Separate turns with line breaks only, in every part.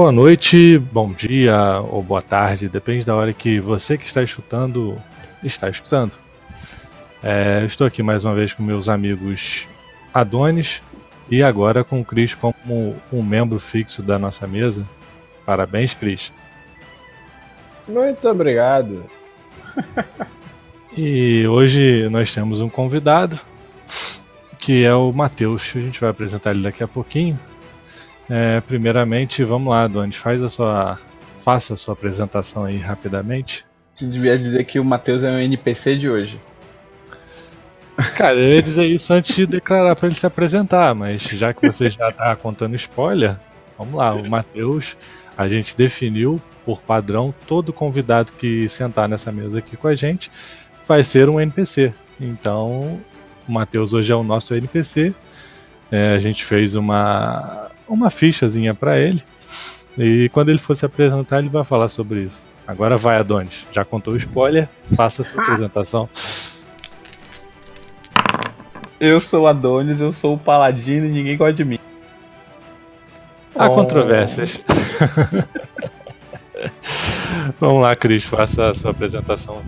Boa noite, bom dia ou boa tarde, depende da hora que você que está escutando está escutando. É, estou aqui mais uma vez com meus amigos Adonis e agora com o Cris como um membro fixo da nossa mesa. Parabéns, Cris.
Muito obrigado.
e hoje nós temos um convidado que é o Matheus. A gente vai apresentar ele daqui a pouquinho. É, primeiramente, vamos lá, Adonis, faz a sua, faça a sua apresentação aí rapidamente.
Você devia dizer que o Matheus é um NPC de hoje.
Cara, eu ia dizer isso antes de declarar para ele se apresentar, mas já que você já tá contando spoiler, vamos lá. O Matheus, a gente definiu por padrão todo convidado que sentar nessa mesa aqui com a gente vai ser um NPC. Então, o Matheus hoje é o nosso NPC. É, a gente fez uma, uma fichazinha para ele. E quando ele for se apresentar, ele vai falar sobre isso. Agora vai, Adonis. Já contou o spoiler, faça a sua apresentação.
Eu sou o Adonis, eu sou o paladino e ninguém gosta de mim.
Há oh. controvérsias. Vamos lá, Cris, faça a sua apresentação.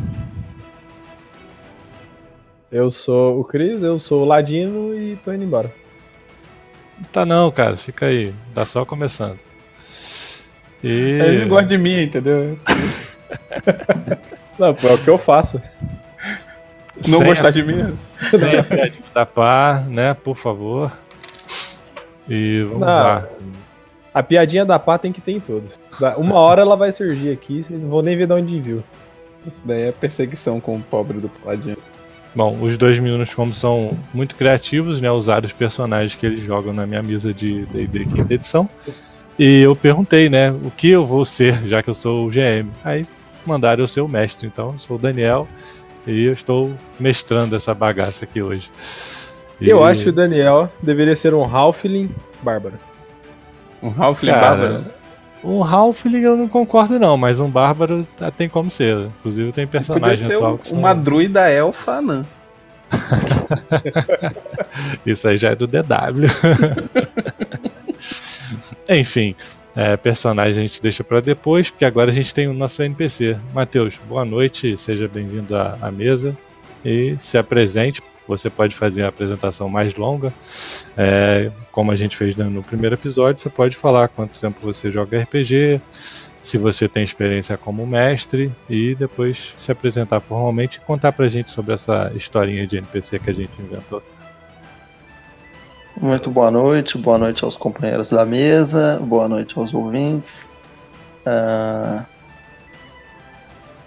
Eu sou o Cris, eu sou o Ladino e tô indo embora.
Tá não, cara, fica aí. Tá só começando.
E... Ele não gosta de mim, entendeu?
não, é o que eu faço.
Não Sem gostar a... de mim?
Sem da pá, né, por favor. E vamos não, lá.
A piadinha da pá tem que ter em todos. Uma hora ela vai surgir aqui, vocês não vão nem ver de onde viu.
Isso daí é perseguição com o pobre do Paladino.
Bom, os dois meninos, como são muito criativos, né, usaram os personagens que eles jogam na minha mesa de D&D quinta edição. E eu perguntei, né, o que eu vou ser, já que eu sou o GM. Aí mandaram eu ser o mestre, então eu sou o Daniel e eu estou mestrando essa bagaça aqui hoje.
E... Eu acho que o Daniel deveria ser um Halfling bárbaro.
Um Halfling bárbaro?
Um Halfling eu não concordo não, mas um bárbaro tem como ser. Inclusive tem personagem
Podia atual ser uma druida elfa anã.
Isso aí já é do DW. Enfim, é, personagem a gente deixa para depois, porque agora a gente tem o nosso NPC. Matheus, boa noite, seja bem-vindo à, à, mesa e se apresente. Você pode fazer a apresentação mais longa, é, como a gente fez no primeiro episódio. Você pode falar quanto tempo você joga RPG, se você tem experiência como mestre e depois se apresentar formalmente e contar pra gente sobre essa historinha de NPC que a gente inventou.
Muito boa noite, boa noite aos companheiros da mesa, boa noite aos ouvintes. Uh,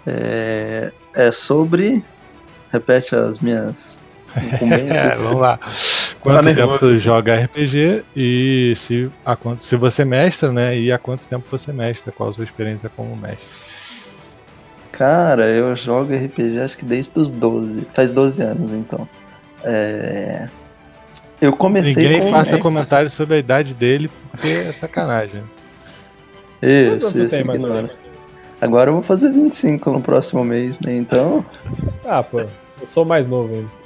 é, é, sobre. Repete as minhas
é, vamos lá. Quanto tá tempo você joga RPG e se, a quanto, se você mestra, né? E há quanto tempo você mestra? Qual a sua experiência como mestre?
Cara, eu jogo RPG acho que desde os 12. Faz 12 anos então. É. Eu comecei
Ninguém com faça comentários sobre a idade dele, porque é sacanagem.
Isso, isso. Tem, mais Agora eu vou fazer 25 no próximo mês, né? Então.
Ah, pô, eu sou mais novo ainda.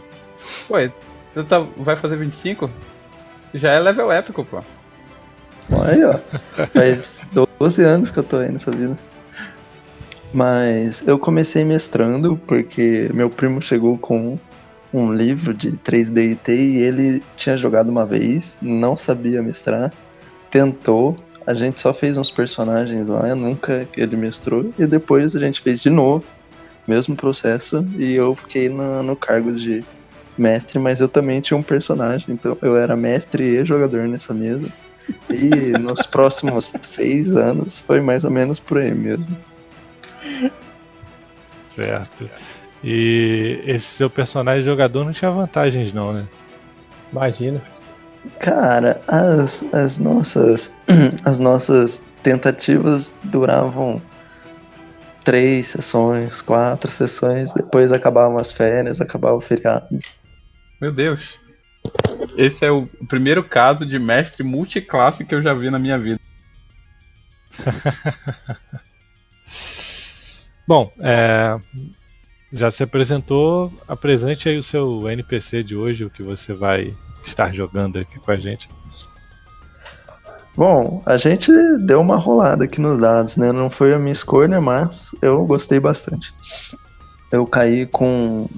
Ué, você tá, vai fazer 25? Já é level épico, pô.
Aí, ó. Faz 12 anos que eu tô aí nessa vida. Mas eu comecei mestrando porque meu primo chegou com um livro de 3D e ele tinha jogado uma vez, não sabia mestrar, tentou, a gente só fez uns personagens lá, nunca ele mestrou, e depois a gente fez de novo, mesmo processo, e eu fiquei no cargo de mestre, mas eu também tinha um personagem, então eu era mestre e jogador nessa mesa. E nos próximos seis anos foi mais ou menos por aí mesmo.
Certo. E esse seu personagem jogador não tinha vantagens, não, né?
Imagina.
Cara, as, as nossas as nossas tentativas duravam três sessões, quatro sessões, depois acabavam as férias, acabava o feriado.
Meu Deus. Esse é o primeiro caso de mestre multiclasse que eu já vi na minha vida.
Bom, é, já se apresentou, apresente aí o seu NPC de hoje, o que você vai estar jogando aqui com a gente.
Bom, a gente deu uma rolada aqui nos dados, né? Não foi a minha escolha, mas eu gostei bastante. Eu caí com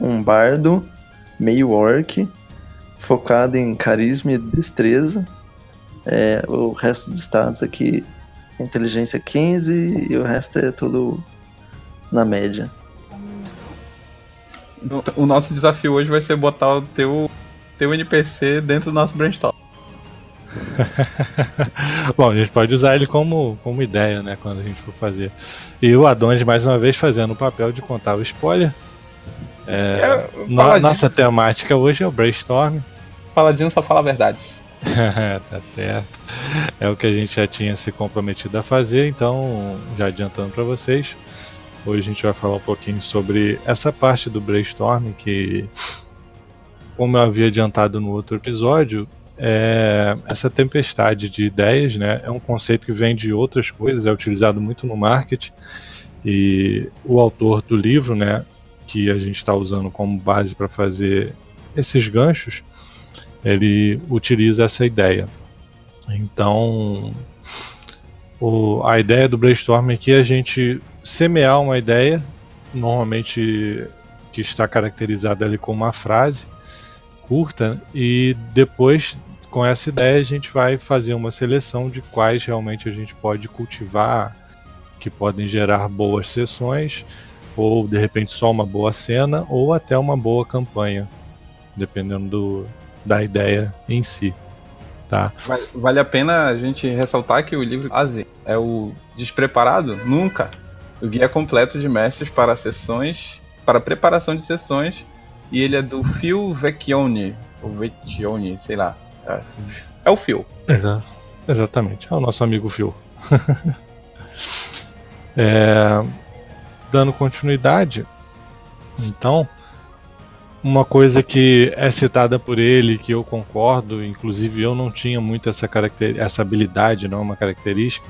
um bardo, meio orc, focado em carisma e destreza. É, o resto dos status aqui, inteligência 15 e o resto é tudo na média.
O nosso desafio hoje vai ser botar o teu, teu NPC dentro do nosso brainstorm.
Bom, a gente pode usar ele como, como ideia, né? Quando a gente for fazer. E o Adonis, mais uma vez, fazendo o papel de contar o spoiler. É,
É,
no-
Paladino.
nossa temática hoje é o brainstorm.
Paladino só fala a verdade.
tá certo. É o que a gente já tinha se comprometido a fazer, então, já adiantando para vocês, hoje a gente vai falar um pouquinho sobre essa parte do brainstorm que, como eu havia adiantado no outro episódio, é essa tempestade de ideias, né? É um conceito que vem de outras coisas, é utilizado muito no marketing e o autor do livro, né, que a gente está usando como base para fazer esses ganchos, ele utiliza essa ideia. Então, o- a ideia do brainstorm aqui é a gente semear uma ideia, normalmente que está caracterizada ali como uma frase curta, e depois, com essa ideia, a gente vai fazer uma seleção de quais realmente a gente pode cultivar, que podem gerar boas sessões, ou de repente só uma boa cena, ou até uma boa campanha, dependendo do, da ideia em si. Tá?
Vale, vale a pena a gente ressaltar que o livro base é o Despreparado? Nunca. O guia completo de mestres para sessões, para preparação de sessões, e ele é do Phil Vecchione, ou Vecchione, sei lá. É, é o Phil.
Exa- exatamente, é o nosso amigo Phil. É, dando continuidade, então, uma coisa que é citada por ele, que eu concordo, inclusive eu não tinha muito essa, caracter, essa habilidade, não é uma característica,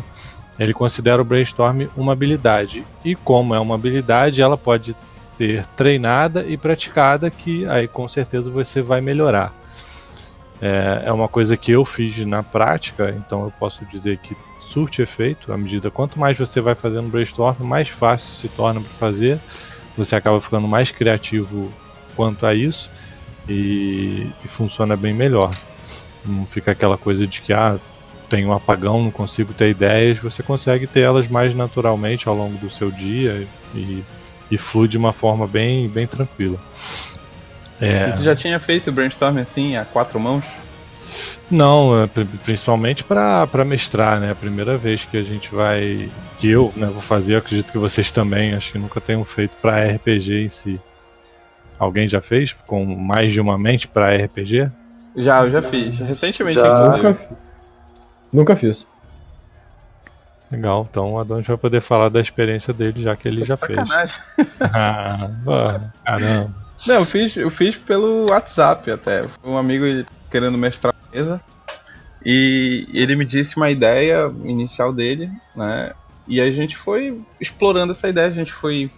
ele considera o brainstorm uma habilidade. E como é uma habilidade, ela pode ter treinada e praticada, que aí com certeza você vai melhorar. É, é uma coisa que eu fiz na prática, então eu posso dizer que surte efeito. À medida quanto mais você vai fazendo brainstorm, mais fácil se torna para fazer. Você acaba ficando mais criativo quanto a isso e, e funciona bem melhor. Não fica aquela coisa de que ah, tem um apagão, não consigo ter ideias. Você consegue ter elas mais naturalmente ao longo do seu dia e, e flui de uma forma bem, bem tranquila. É,
E tu já tinha feito brainstorm assim, a quatro mãos?
Não, é, pri- principalmente para mestrar, né? A primeira vez que a gente vai. Que eu né, vou fazer, eu acredito que vocês também, acho que nunca tenham feito para RPG em si. Alguém já fez com mais de uma mente para RPG?
Já, eu já fiz. Recentemente,
Já.
Nunca, fi- nunca fiz.
Legal, então o Adonis vai poder falar da experiência dele, já que ele já fez. Ah, caramba.
Não, eu fiz, eu fiz pelo WhatsApp até. Um amigo querendo mestrar mesa. E ele me disse uma ideia inicial dele, né? E a gente foi explorando essa ideia, a gente foi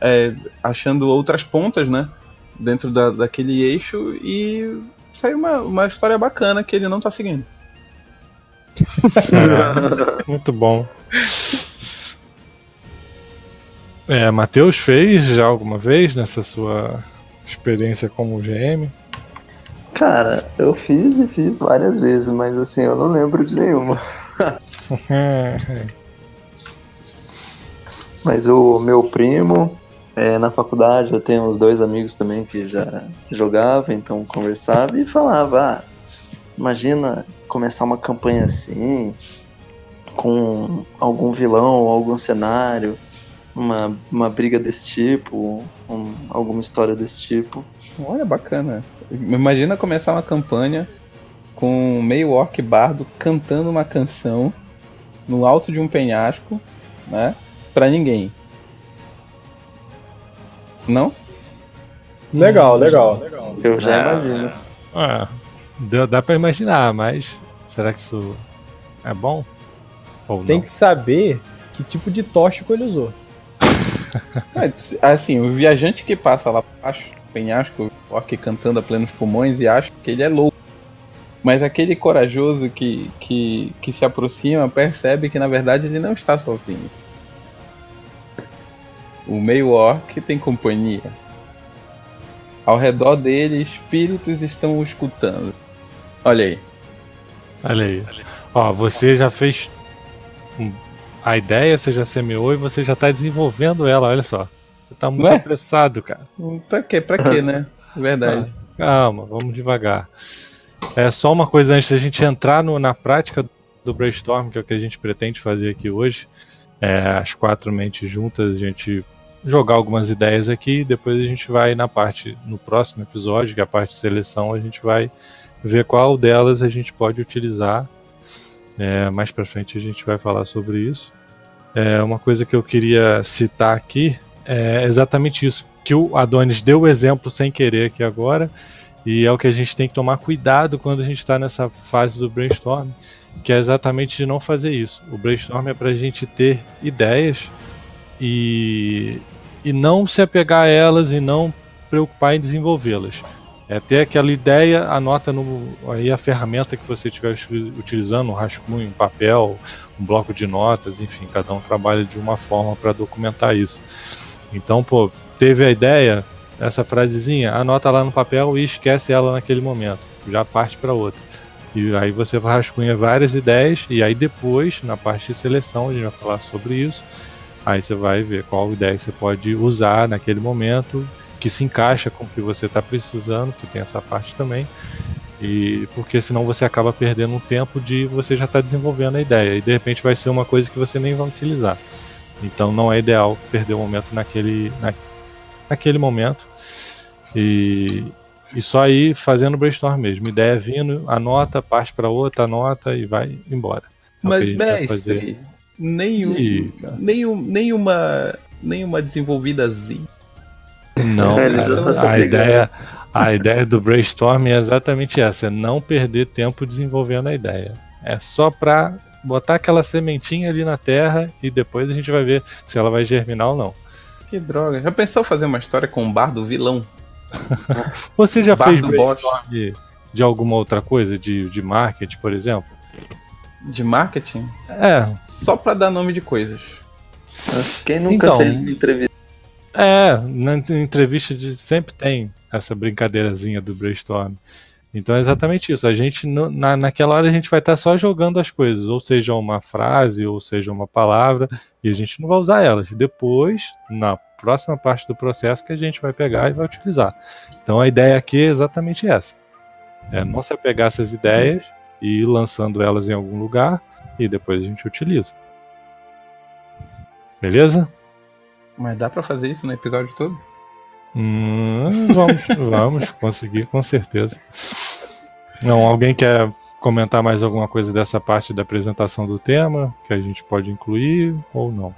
é, achando outras pontas, né? Dentro da, daquele eixo e saiu uma, uma história bacana que ele não tá seguindo.
Ah, muito bom. É, Matheus fez já alguma vez nessa sua experiência como GM?
Cara, eu fiz e fiz várias vezes, mas assim, eu não lembro de nenhuma. Mas o meu primo, é, na faculdade, eu tenho uns dois amigos também que já jogavam, então conversava e falava, ah, imagina começar uma campanha assim, com algum vilão ou algum cenário, uma, uma briga desse tipo, um- alguma história desse tipo.
Olha, bacana. Imagina começar uma campanha com meio orc bardo cantando uma canção no alto de um penhasco, né? Pra ninguém. Não?
Legal, legal.
Eu já
É.
imagino.
Ah, dá, dá pra imaginar, mas será que isso é bom? Ou
Tem
não?
que saber que tipo de tóxico ele usou.
Assim, o viajante que passa lá baixo, penhasco, orc cantando a plenos pulmões e acha que ele é louco. Mas aquele corajoso que, que, que se aproxima percebe que na verdade ele não está sozinho. O meio orc tem companhia. Ao redor dele, espíritos estão o escutando. Olha aí.
Olha aí. Ó, você já fez a ideia, você já semeou e você já tá desenvolvendo ela, olha só. Você tá muito apressado, cara.
Pra quê? Pra quê, né? Verdade.
Calma, vamos devagar. É só uma coisa antes da gente entrar no- na prática do brainstorm, que é o que a gente pretende fazer aqui hoje. É, as quatro mentes juntas, a gente jogar algumas ideias aqui, depois a gente vai na parte, no próximo episódio, que é a parte de seleção, a gente vai ver qual delas a gente pode utilizar. É, mais pra frente a gente vai falar sobre isso. É, uma coisa que eu queria citar aqui é exatamente isso, que o Adonis deu o exemplo sem querer aqui agora, e é o que a gente tem que tomar cuidado quando a gente está nessa fase do brainstorm, que é exatamente de não fazer isso. O brainstorm é para a gente ter ideias e, e não se apegar a elas e não preocupar em desenvolvê-las. É ter aquela ideia, anota no, aí a ferramenta que você estiver uti- utilizando, um rascunho, um papel, um bloco de notas, enfim, cada um trabalha de uma forma para documentar isso. Então, pô, teve a ideia, essa frasezinha, anota lá no papel e esquece ela naquele momento. Já parte para outra. E aí você rascunha várias ideias e aí depois, na parte de seleção, a gente vai falar sobre isso. Aí você vai ver qual ideia você pode usar naquele momento, que se encaixa com o que você está precisando, que tem essa parte também. E porque senão você acaba perdendo um tempo de você já estar desenvolvendo a ideia e de repente vai ser uma coisa que você nem vai utilizar. Então não é ideal perder o momento naquele, na, naquele momento. E, e só ir fazendo brainstorm mesmo. Ideia vindo, anota, parte para outra, anota e vai embora. É
Mas, mestre, nenhum,
Ih, cara.
nenhum, nenhuma, nenhuma desenvolvidazinha.
Não, cara,
tá
a ideia, a ideia do brainstorm é exatamente essa: é não perder tempo desenvolvendo a ideia. É só pra botar aquela sementinha ali na terra e depois a gente vai ver se ela vai germinar ou não.
Que droga. Já pensou fazer uma história com um bar do vilão?
Você já
Bar
fez
do
brainstorm de, de alguma outra coisa, de, de marketing, por exemplo?
De marketing?
É,
Só pra dar nome de coisas.
Quem nunca
Então,
fez uma entrevista?
É, na ent- entrevista de, sempre tem essa brincadeirazinha do brainstorm. Então é exatamente isso. A gente, na, naquela hora, a gente vai estar só jogando as coisas, ou seja, uma frase, ou seja, uma palavra, e a gente não vai usar elas. Depois, na próxima parte do processo, que a gente vai pegar e vai utilizar. Então a ideia aqui é exatamente essa: é não se apegar essas ideias e ir lançando elas em algum lugar, e depois a gente utiliza. Beleza?
Mas dá pra fazer isso no episódio todo?
Hum, vamos, vamos conseguir com certeza. Não, alguém quer comentar mais alguma coisa dessa parte da apresentação do tema que a gente pode incluir ou não?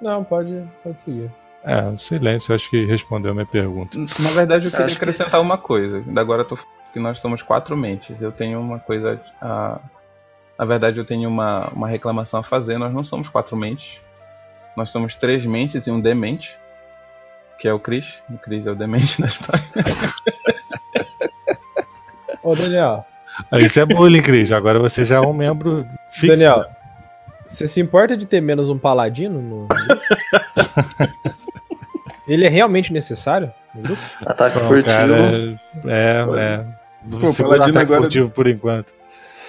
Não, pode, pode seguir.
É, o silêncio acho que respondeu a minha pergunta.
Na verdade, eu queria
Acho que-
acrescentar uma coisa. Da agora eu tô falando que nós somos quatro mentes. Eu tenho uma coisa. A... Na verdade, eu tenho uma, uma reclamação a fazer. Nós não somos quatro mentes. Nós somos três mentes e um demente. Que é o Chris. O Chris é o demente da história.
Ô, Daniel,
Isso é bullying, Cris. Agora você já é um membro fixo.
Daniel, você se importa de ter menos um paladino no. Ele é realmente necessário?
Ataque
Não,
furtivo.
cara, é, é.
Pô,
Segura
Paladino
ataque
agora-
furtivo por enquanto.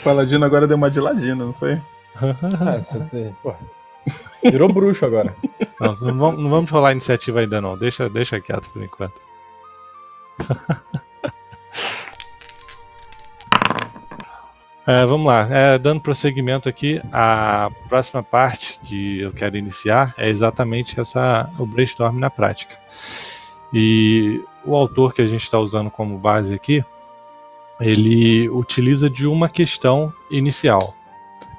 O Paladino agora deu uma de ladino, não foi?
Ah, você- pô, virou bruxo agora.
Não, não vamos, não vamos rolar iniciativa ainda não. Deixa, deixa quieto por enquanto. É, vamos lá, É, dando prosseguimento aqui, a próxima parte que eu quero iniciar é exatamente essa, o brainstorm na prática. E o autor que a gente está usando como base aqui, ele utiliza de uma questão inicial.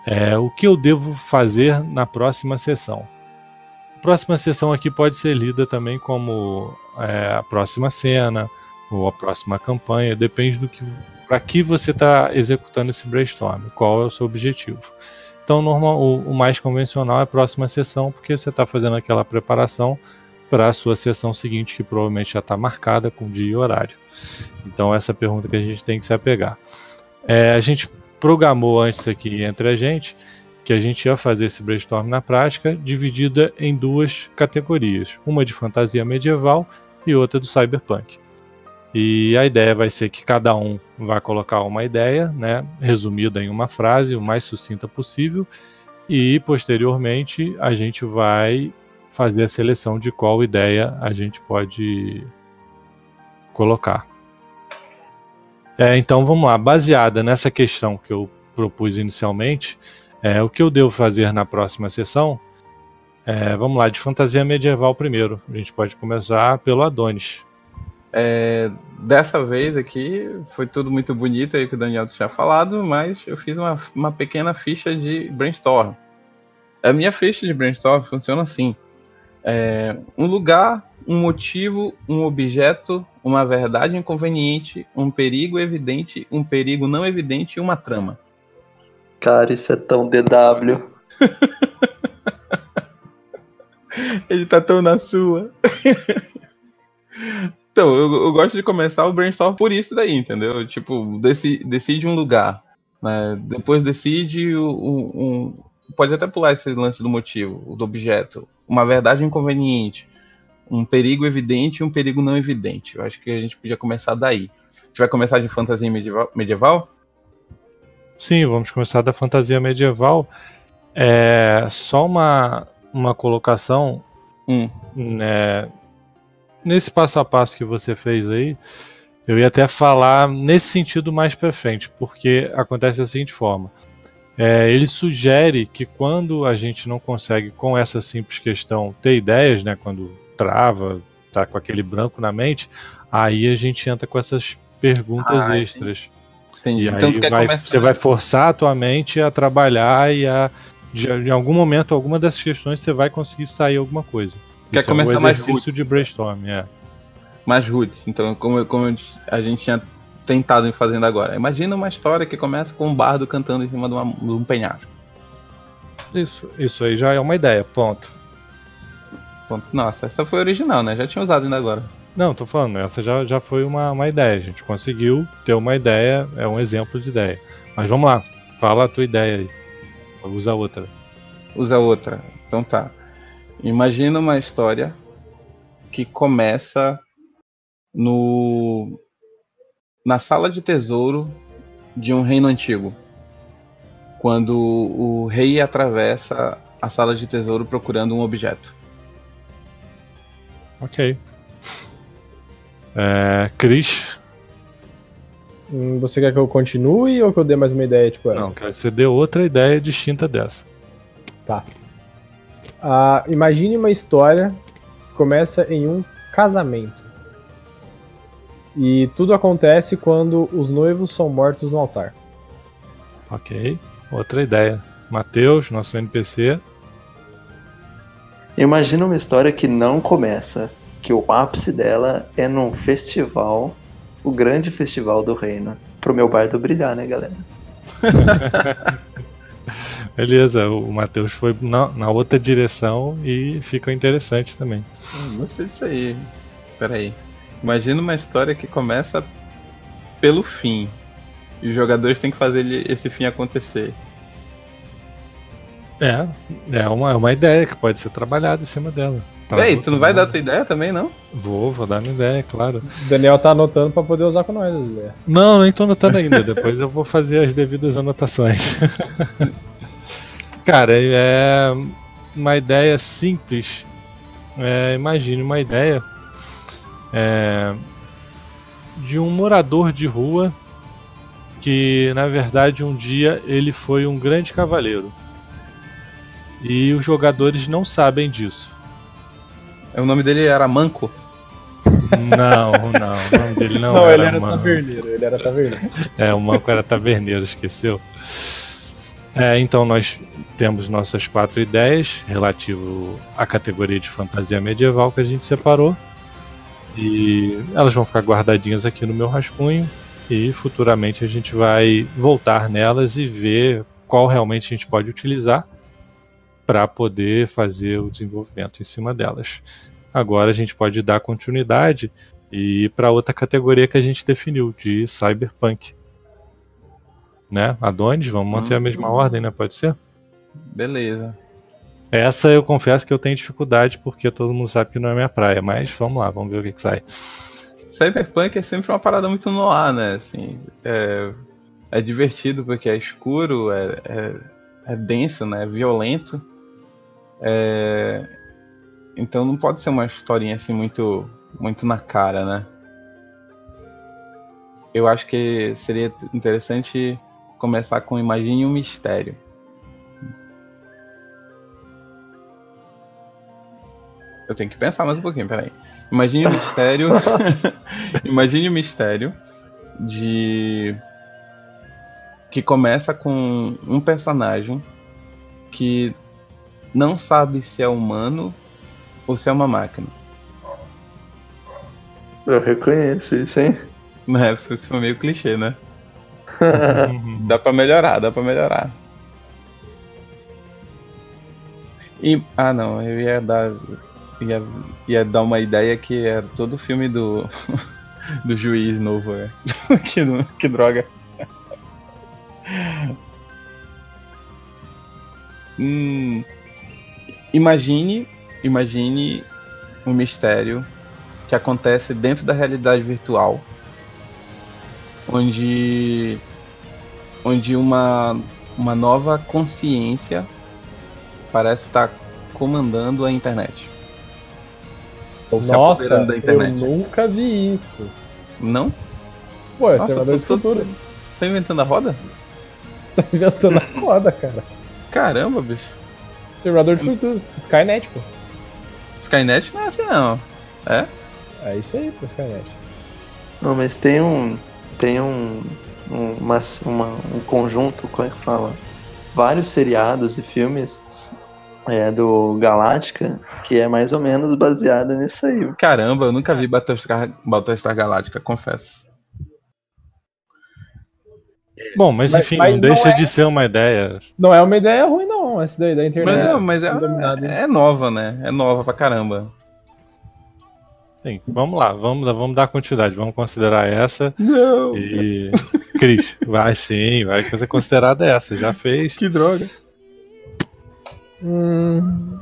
É, o que eu devo fazer na próxima sessão? A próxima sessão aqui pode ser lida também como é, a próxima cena ou a próxima campanha, depende do que para que você está executando esse brainstorm, qual é o seu objetivo. Então, normal, o, o mais convencional é a próxima sessão, porque você está fazendo aquela preparação para a sua sessão seguinte, que provavelmente já está marcada com dia e horário. Então, essa pergunta que a gente tem que se apegar. É, a gente programou antes aqui entre a gente que a gente ia fazer esse brainstorm na prática, dividida em duas categorias: uma de fantasia medieval e outra do cyberpunk. E a ideia vai ser que cada um vai colocar uma ideia, né, resumida em uma frase, o mais sucinta possível, e posteriormente a gente vai fazer a seleção de qual ideia a gente pode colocar. É, então vamos lá, baseada nessa questão que eu propus inicialmente, é, o que eu devo fazer na próxima sessão? É, vamos lá, de fantasia medieval primeiro. A gente pode começar pelo Adonis.
É, dessa vez aqui foi tudo muito bonito aí que o Daniel tinha falado, mas eu fiz uma, uma pequena ficha de brainstorm. A minha ficha de brainstorm funciona assim: é, um lugar, um motivo, um objeto, uma verdade inconveniente, um perigo evidente, um perigo não evidente e uma trama.
Cara, isso é tão DW.
Ele tá tão na sua. então, eu, eu, gosto de começar o brainstorm por isso daí, entendeu? Tipo, decide, decide um lugar. Né? Depois decide um, Pode até pular esse lance do motivo, do objeto. Uma verdade inconveniente. Um perigo evidente e um perigo não evidente. Eu acho que a gente podia começar daí. A gente vai começar de fantasia medieval? medieval?
Sim, vamos começar da fantasia medieval. É só uma, uma colocação
hum.
né, nesse passo a passo que você fez aí. Eu ia até falar nesse sentido mais para frente, porque acontece da seguinte forma. É, ele sugere que quando a gente não consegue, com essa simples questão, ter ideias, né, quando trava, tá com aquele branco na mente, aí a gente entra com essas perguntas ah, extras. Entendi. E então, aí vai, começar... você vai forçar a tua mente a trabalhar e a. De, em algum momento, alguma dessas questões você vai conseguir sair alguma coisa.
Quer Isso começar é um mais
exercício de brainstorm, é.
Mais roots. Então, como, como a gente tinha tentado em fazendo agora. Imagina uma história que começa com um bardo cantando em cima de, uma, de um penhasco.
Isso, isso aí já é uma ideia, ponto.
ponto. Nossa, essa foi original, né? Já tinha usado ainda agora.
Não, tô falando, essa já, já foi uma, uma ideia. A gente conseguiu ter uma ideia, é um exemplo de ideia. Mas vamos lá, fala a tua ideia aí. Usa outra.
Usa outra. Então tá. Imagina uma história que começa no na sala de tesouro de um reino antigo. Quando o rei atravessa a sala de tesouro procurando um objeto.
Ok. É, Cris.
Hum, você quer que eu continue ou que eu dê mais uma ideia tipo essa?
Não, quero que você dê outra ideia distinta dessa.
Tá. Uh, imagine uma história que começa em um casamento. E tudo acontece quando os noivos são mortos no altar.
Ok. Outra ideia. Matheus, nosso NPC.
Imagina uma história que não começa que o ápice dela é num festival, o grande festival do reino. Pro meu bardo brilhar, né, galera?
Beleza, o Matheus foi na, na, outra direção e ficou interessante também.
Hum, gostei disso aí. Peraí. Imagina uma história que começa pelo fim. E os jogadores têm que fazer esse fim acontecer.
É, é uma, é uma ideia que pode ser trabalhada em cima dela.
Ei, tu não vai dar tua ideia também, não?
Vou, vou dar minha ideia, claro.
O Daniel tá anotando pra poder usar com nós as ideias.
Não, nem tô anotando ainda. Depois eu vou fazer as devidas anotações. Cara, é uma ideia simples. É, imagine uma ideia é, de um morador de rua que, na verdade, um dia ele foi um grande cavaleiro. E os jogadores não sabem disso.
O nome dele era Manco?
Não, não, o nome dele não, não era
ele era Manco. taverneiro, ele era taverneiro.
É, o Manco era taverneiro, esqueceu? É, então nós temos nossas quatro ideias relativo à categoria de fantasia medieval que a gente separou. E elas vão ficar guardadinhas aqui no meu rascunho e futuramente a gente vai voltar nelas e ver qual realmente a gente pode utilizar para poder fazer o desenvolvimento em cima delas. agora a gente pode dar continuidade e ir para outra categoria que a gente definiu, de cyberpunk. Né? Adonis, vamos manter a mesma
Hum.
ordem, né? Pode ser?
Beleza.
Essa eu confesso que eu tenho dificuldade porque todo mundo sabe que não é minha praia, mas vamos lá, vamos ver o que, que sai.
Cyberpunk é sempre uma parada muito no ar, né? Assim, é, é divertido porque é escuro, é, é, é denso, né? É violento. É, então não pode ser uma historinha assim muito, muito na cara, né? Eu acho que seria interessante começar com Imagine um Mistério. Eu tenho que pensar mais um pouquinho, peraí. Imagine o mistério. Imagine o mistério de. Que começa com um personagem que não sabe se é humano ou se é uma máquina.
Eu reconheço isso, hein?
Né? Isso foi meio clichê, né? Dá pra melhorar, dá pra melhorar. E, ah não, eu ia dar. Ia, ia dar uma ideia que é todo filme do. do juiz novo, é. que, que droga. Hum, imagine. Imagine um mistério que acontece dentro da realidade virtual. Onde onde uma, uma nova consciência parece estar comandando a internet. Ou se
Nossa,
apoderando da
eu
internet.
nunca vi isso.
Não?
Pô, é Exterminador do
tô- tô-
Futuro.
Tá inventando a roda?
Tá inventando a roda, cara.
Caramba, bicho.
Exterminador do Futuro, Skynet, pô.
Skynet não é assim não. É?
É isso aí, pô, Skynet.
Não, mas tem um. Tem um. um- uma, uma- um conjunto, como é que fala? Vários seriados e filmes é, do Galáctica que é mais ou menos baseado nisso aí.
Caramba, eu nunca vi Battlestar, Battlestar Galactica, confesso.
Bom, mas
Mas-
enfim,
mas
não
não
deixa
é-
de ser uma ideia.
Não é uma ideia ruim, não, essa daí da internet.
Mas, não, mas é,
Dominado.
é nova, né? É nova pra caramba.
Sim, vamos lá, vamos, vamos dar continuidade, vamos considerar essa.
Não!
E. Cris, vai sim, vai ser considerada essa. Já fez.
Que droga.
Hum.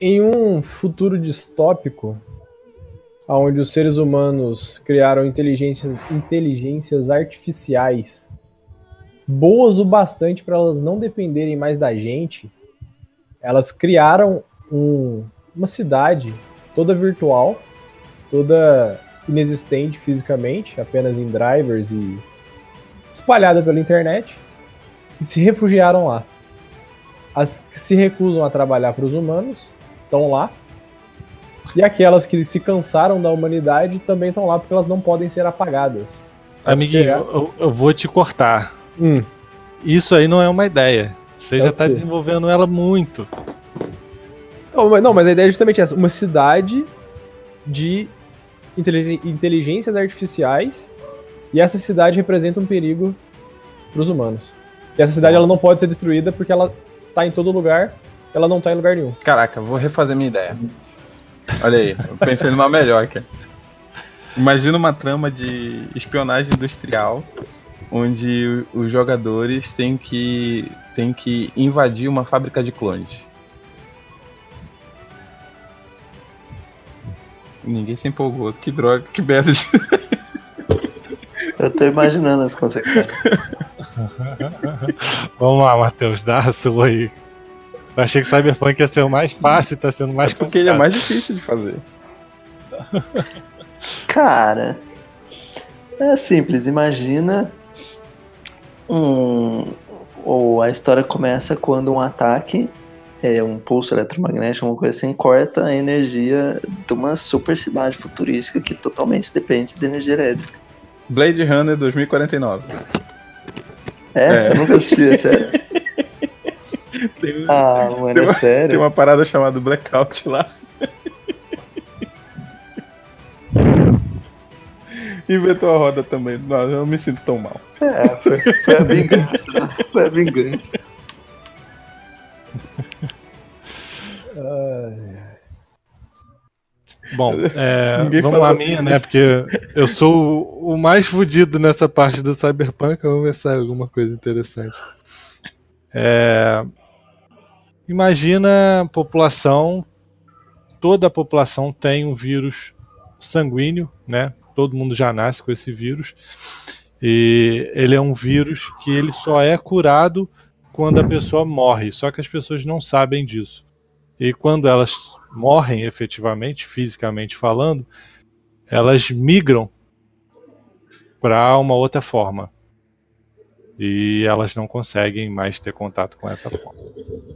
Em um futuro distópico, onde os seres humanos criaram inteligências, inteligências artificiais boas o bastante para elas não dependerem mais da gente, elas criaram um- uma cidade toda virtual, toda inexistente fisicamente, apenas em drivers e espalhada pela internet e se refugiaram lá. As que se recusam a trabalhar para os humanos estão lá. E aquelas que se cansaram da humanidade também estão lá porque elas não podem ser apagadas.
Amiguinho, eu, eu vou te cortar.
Hum.
Isso aí não é uma ideia. Você
É
já
o
tá
quê?
desenvolvendo ela muito.
Não, mas- não, mas a ideia é justamente essa: uma cidade de intelig- inteligências artificiais e essa cidade representa um perigo para os humanos. E essa cidade ela não pode ser destruída porque ela tá em todo lugar, ela não tá em lugar nenhum.
Caraca, vou refazer minha ideia. Olha aí, eu pensei numa melhor aqui. Imagina uma trama de espionagem industrial onde os jogadores têm que, têm que invadir uma fábrica de clones. Ninguém se empolgou. Que droga, que merda. de-
Eu tô imaginando as consequências.
Vamos lá, Matheus, dá a sua aí. Eu achei que Cyberpunk ia ser o mais fácil, tá sendo mais
É porque ele é
complicado.
mais difícil de fazer.
Cara, é simples. Imagina um. Ou a história começa quando um ataque, é, um pulso eletromagnético, uma coisa assim, corta a energia de uma super cidade futurística que totalmente depende de energia elétrica.
Blade Runner 2049.
É?
É.
Eu nunca assisti, é sério.
Tem,
Ah, mano,
Tem
é
uma-
sério?
tem uma parada chamada Blackout lá. Inventou a roda também. Não, eu não me sinto tão mal.
É, foi, foi a vingança. né? Foi a vingança.
Bom, é, vamos lá, minha, né? Porque eu sou o o mais fudido nessa parte do Cyberpunk. Vamos ver se sai alguma coisa interessante. É, imagina a população, toda a população tem um vírus sanguíneo, né? Todo mundo já nasce com esse vírus. E ele é um vírus que ele só é curado quando a pessoa morre. Só que as pessoas não sabem disso. E quando elas morrem efetivamente, fisicamente falando, elas migram para uma outra forma. E elas não conseguem mais ter contato com essa forma.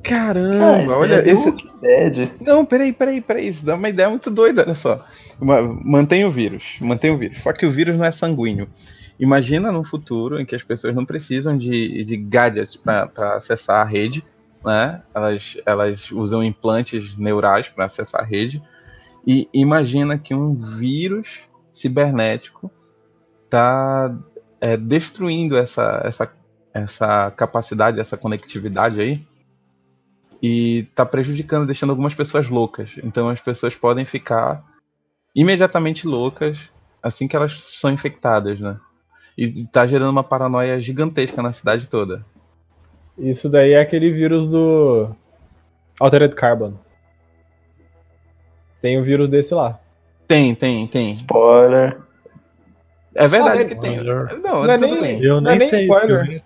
Caramba,
isso
olha,
é
esse.
Dead.
Não, peraí, peraí, peraí. Isso dá uma ideia muito doida, olha só. Ma- Mantém o vírus, mantém o vírus. Só que o vírus não é sanguíneo. Imagina num futuro em que as pessoas não precisam de, de gadgets para acessar a rede, né? Elas, elas usam implantes neurais para acessar a rede. E imagina que um vírus cibernético está destruindo essa, essa, essa capacidade, essa conectividade aí e tá prejudicando, deixando algumas pessoas loucas. Então as pessoas podem ficar imediatamente loucas assim que elas são infectadas, né? E tá gerando uma paranoia gigantesca na cidade toda.
Isso daí é aquele vírus do Altered Carbon. Tem um vírus desse lá.
Tem, tem, tem.
Spoiler.
É verdade
Spoiler.
que tem. Não,
Não é
tudo
nem-
bem.
Eu
Não é
nem
nem
sei,
spoiler.
nem.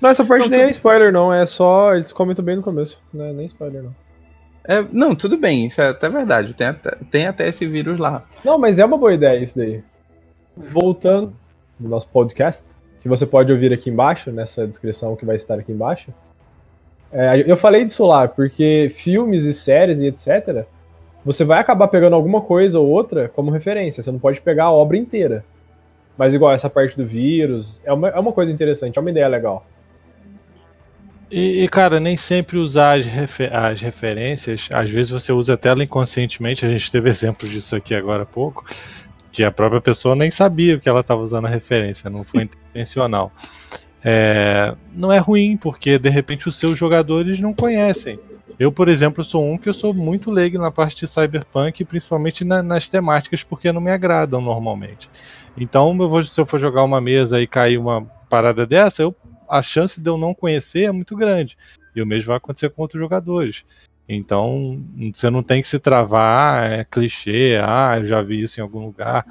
Não, essa parte
Não,
nem
tudo-
é spoiler, não. É só. Eles comentam bem no começo. Não é nem spoiler, não.
É, não, tudo bem, isso é até verdade. Tem até, tem até esse vírus lá.
Não, mas é uma boa ideia isso daí. Voltando no nosso podcast, que você pode ouvir aqui embaixo, nessa descrição que vai estar aqui embaixo. É, eu falei disso lá, porque filmes e séries e etc., você vai acabar pegando alguma coisa ou outra como referência. Você não pode pegar a obra inteira. Mas igual essa parte do vírus, é uma, é uma coisa interessante, é uma ideia legal.
E, e, cara, nem sempre usar as, refe- as referências, às vezes você usa até ela inconscientemente, a gente teve exemplos disso aqui agora há pouco, que a própria pessoa nem sabia que ela estava usando a referência, não foi intencional. É, não é ruim, porque de repente os seus jogadores não conhecem. Eu, por exemplo, sou um que eu sou muito leigo na parte de cyberpunk, principalmente na- nas temáticas, porque não me agradam normalmente. Então, vou- se eu for jogar uma mesa e cair uma parada dessa, eu a chance de eu não conhecer é muito grande. E o mesmo vai acontecer com outros jogadores. Então, você não tem que se travar, ah, é clichê, ah, eu já vi isso em algum lugar.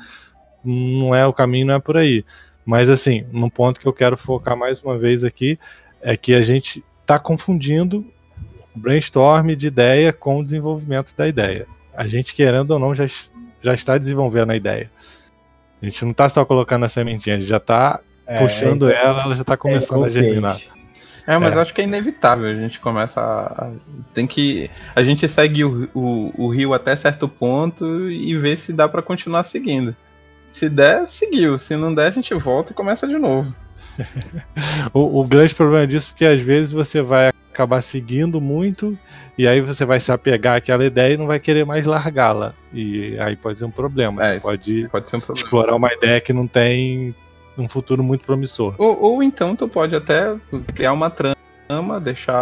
Não é o caminho, não é por aí. Mas assim, num ponto que eu quero focar mais uma vez aqui é que a gente está confundindo o brainstorm de ideia com o desenvolvimento da ideia. A gente, querendo ou não, já, já está desenvolvendo a ideia. A gente não está só colocando a sementinha, a gente já está
É,
puxando
então,
ela, ela já tá começando a
inconsciente.
germinar.
É, mas
É.
eu acho que é inevitável. A gente começa a. a- Tem que. A gente segue o, o, o rio até certo ponto e vê se dá pra continuar seguindo. Se der, seguiu. Se não der, a gente volta e começa de novo.
O, o grande problema disso é que às vezes você vai acabar seguindo muito e aí você vai se apegar àquela ideia e não vai querer mais largá-la. E aí pode ser um problema.
É,
pode
Pode ser um problema.
explorar uma ideia que não tem um futuro muito promissor.
Ou, ou então tu pode até criar uma trama, deixar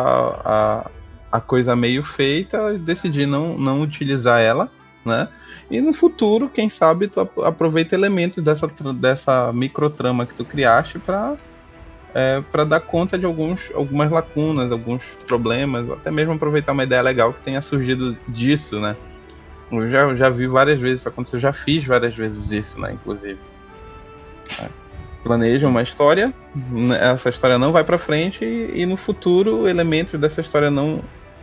a, a coisa meio feita, decidir não, não utilizar ela, né? E no futuro, quem sabe, tu ap- aproveita elementos dessa, dessa microtrama que tu criaste pra, é, pra dar conta de alguns, algumas lacunas, alguns problemas, até mesmo aproveitar uma ideia legal que tenha surgido disso, né? Eu já, já vi várias vezes isso acontecer, já fiz várias vezes isso, né, inclusive. É. Planeja uma história, n- essa história não vai pra frente e, e no futuro elementos dessa história não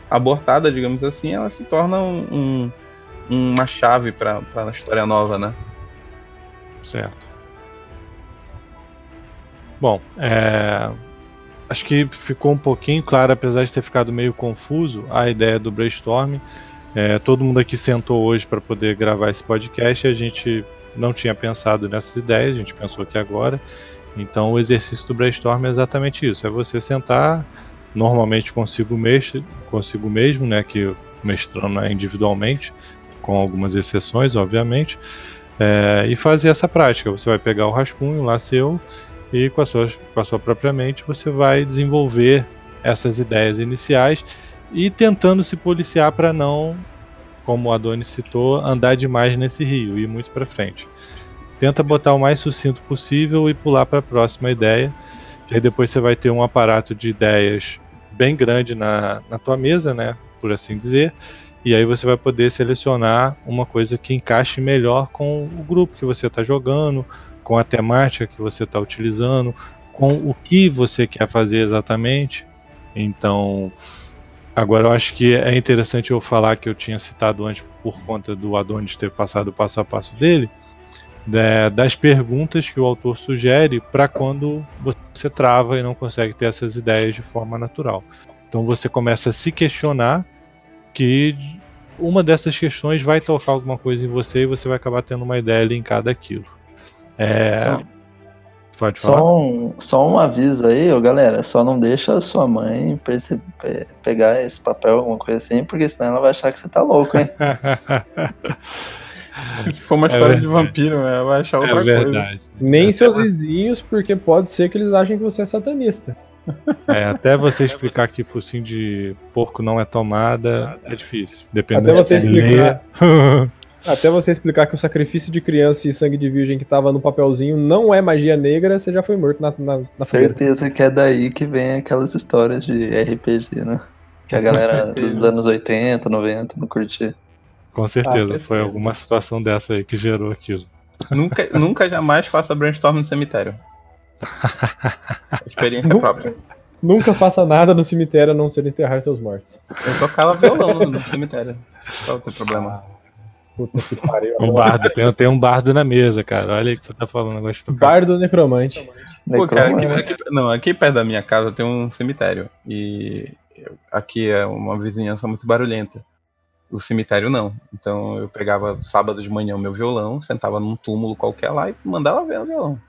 abortada, digamos assim, ela se torna um- uma chave pra pra história nova, né?
Certo. Bom, é, acho que ficou um pouquinho claro, apesar de ter ficado meio confuso, a ideia do brainstorm. É, todo mundo aqui sentou hoje para poder gravar esse podcast e a gente não tinha pensado nessas ideias, a gente pensou aqui agora. Então o exercício do brainstorm é exatamente isso: é você sentar normalmente consigo mesmo, consigo mesmo, né? Que mestrando é individualmente, com algumas exceções, obviamente. É, e fazer essa prática. Você vai pegar o rascunho lá seu e com a, sua, com a sua própria mente você vai desenvolver essas ideias iniciais e tentando se policiar para não, como o Adonis citou, andar demais nesse rio e ir muito para frente. Tenta botar o mais sucinto possível e pular para a próxima ideia. E aí depois você vai ter um aparato de ideias bem grande na, na tua mesa, né? Por assim dizer. E aí você vai poder selecionar uma coisa que encaixe melhor com o grupo que você está jogando, com a temática que você está utilizando, com o que você quer fazer exatamente. Então, agora eu acho que é interessante eu falar que eu tinha citado antes por conta do Adonis ter passado o passo a passo dele, das perguntas que o autor sugere para quando você trava e não consegue ter essas ideias de forma natural. Então você começa a se questionar que uma dessas questões vai tocar alguma coisa em você e você vai acabar tendo uma ideia linkada àquilo. É... Só,
Pode falar. Só um, só um aviso aí, ô, galera. Só não deixa a sua mãe pegar esse papel, alguma coisa assim, porque senão ela vai achar que você tá louco, hein?
Se for uma é história é de vampiro, ela vai achar outra é verdade. coisa.
Nem é. seus vizinhos, porque pode ser que eles achem que você é satanista.
É, até você explicar que focinho de porco não é tomada, é difícil.
Dependendo até você explicar. até você explicar que o sacrifício de criança e sangue de virgem que tava no papelzinho não é magia negra, você já foi morto na, na, na
Certeza que é daí que vem aquelas histórias de RPG, né? Que a galera dos anos 80, 90 não curtia.
Com certeza, ah, foi alguma situação dessa aí que gerou aquilo.
Nunca, nunca jamais faça brainstorm no cemitério. Experiência
nunca,
própria.
Nunca faça nada no cemitério a não ser enterrar seus mortos.
Eu tocava violão no cemitério. Qual o teu problema?
Puta que pariu. Um bardo, tem, tem um bardo na mesa, cara. Olha aí que você tá falando negócio
de Bardo necromante.
Pô, cara, aqui, aqui, não, aqui perto da minha casa tem um cemitério. E aqui é uma vizinhança muito barulhenta. O cemitério não. Então eu pegava sábado de manhã o meu violão, sentava num túmulo qualquer lá e mandava ver o violão.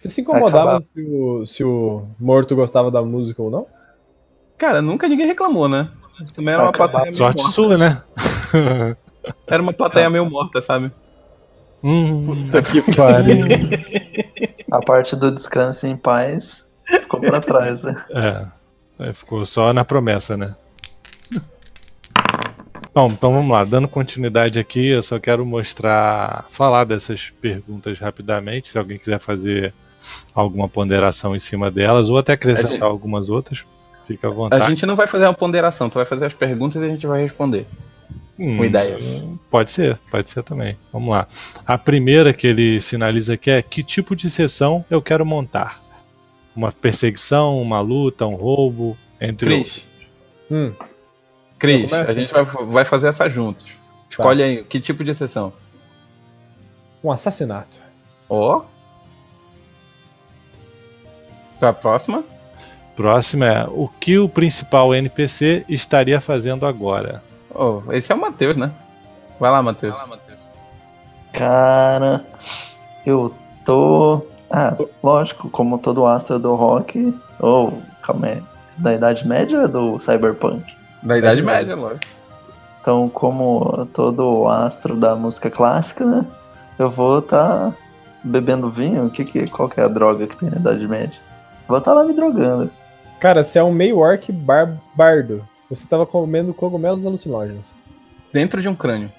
Você se incomodava se o, se o morto gostava da música ou não?
Cara, nunca ninguém reclamou, né? Também era uma plateia meio
Sorte morta. sua, né?
Era uma plateia meio morta, sabe?
Hum, Puta que pariu.
A parte do descanso em paz ficou pra trás, né?
É. Ficou só na promessa, né? Bom, então vamos lá, dando continuidade aqui, eu só quero mostrar, falar dessas perguntas rapidamente, se alguém quiser fazer alguma ponderação em cima delas, ou até acrescentar gente, algumas outras. Fica à vontade.
A gente não vai fazer uma ponderação, tu vai fazer as perguntas e a gente vai responder. Hum, com ideias.
Pode ser, pode ser também. Vamos lá. A primeira que ele sinaliza aqui é que tipo de sessão eu quero montar. Uma perseguição, uma luta, um roubo, entre
Cris. outros. Hum. Cris, a gente vai, vai fazer essa juntos. Escolhe tá. aí, que tipo de sessão?
Um assassinato.
Ó. Oh. A próxima?
Próxima é o que o principal NPC estaria fazendo agora.
Oh, esse é o Matheus, né? Vai lá, Matheus.
Cara, eu tô. Ah, lógico, como todo astro do rock. Ou, oh, calma aí. Da Idade Média ou do Cyberpunk?
Da Idade Média, lógico.
Então, como todo astro da música clássica, né? Eu vou estar tá bebendo vinho. O que que, qual que é a droga que tem na Idade Média? Vou estar tá lá me drogando.
Cara, você é um meio orc bar bardo. Você tava comendo cogumelos alucinógenos.
Dentro de um crânio.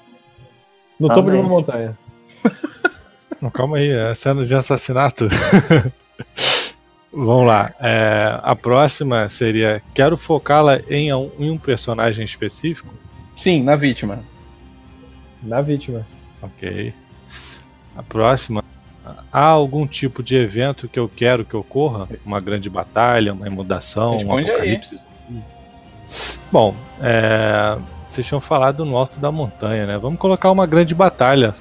No topo de uma montanha.
Não, calma aí, é cena de assassinato. Vamos lá. É, a próxima seria: quero focá-la em um, em um personagem específico?
Sim, na vítima.
Na vítima.
Ok. A próxima: há algum tipo de evento que eu quero que ocorra? Uma grande batalha, uma imudação, um apocalipse? Aí. Bom, é, vocês tinham falado no alto da montanha, né? Vamos colocar uma grande batalha.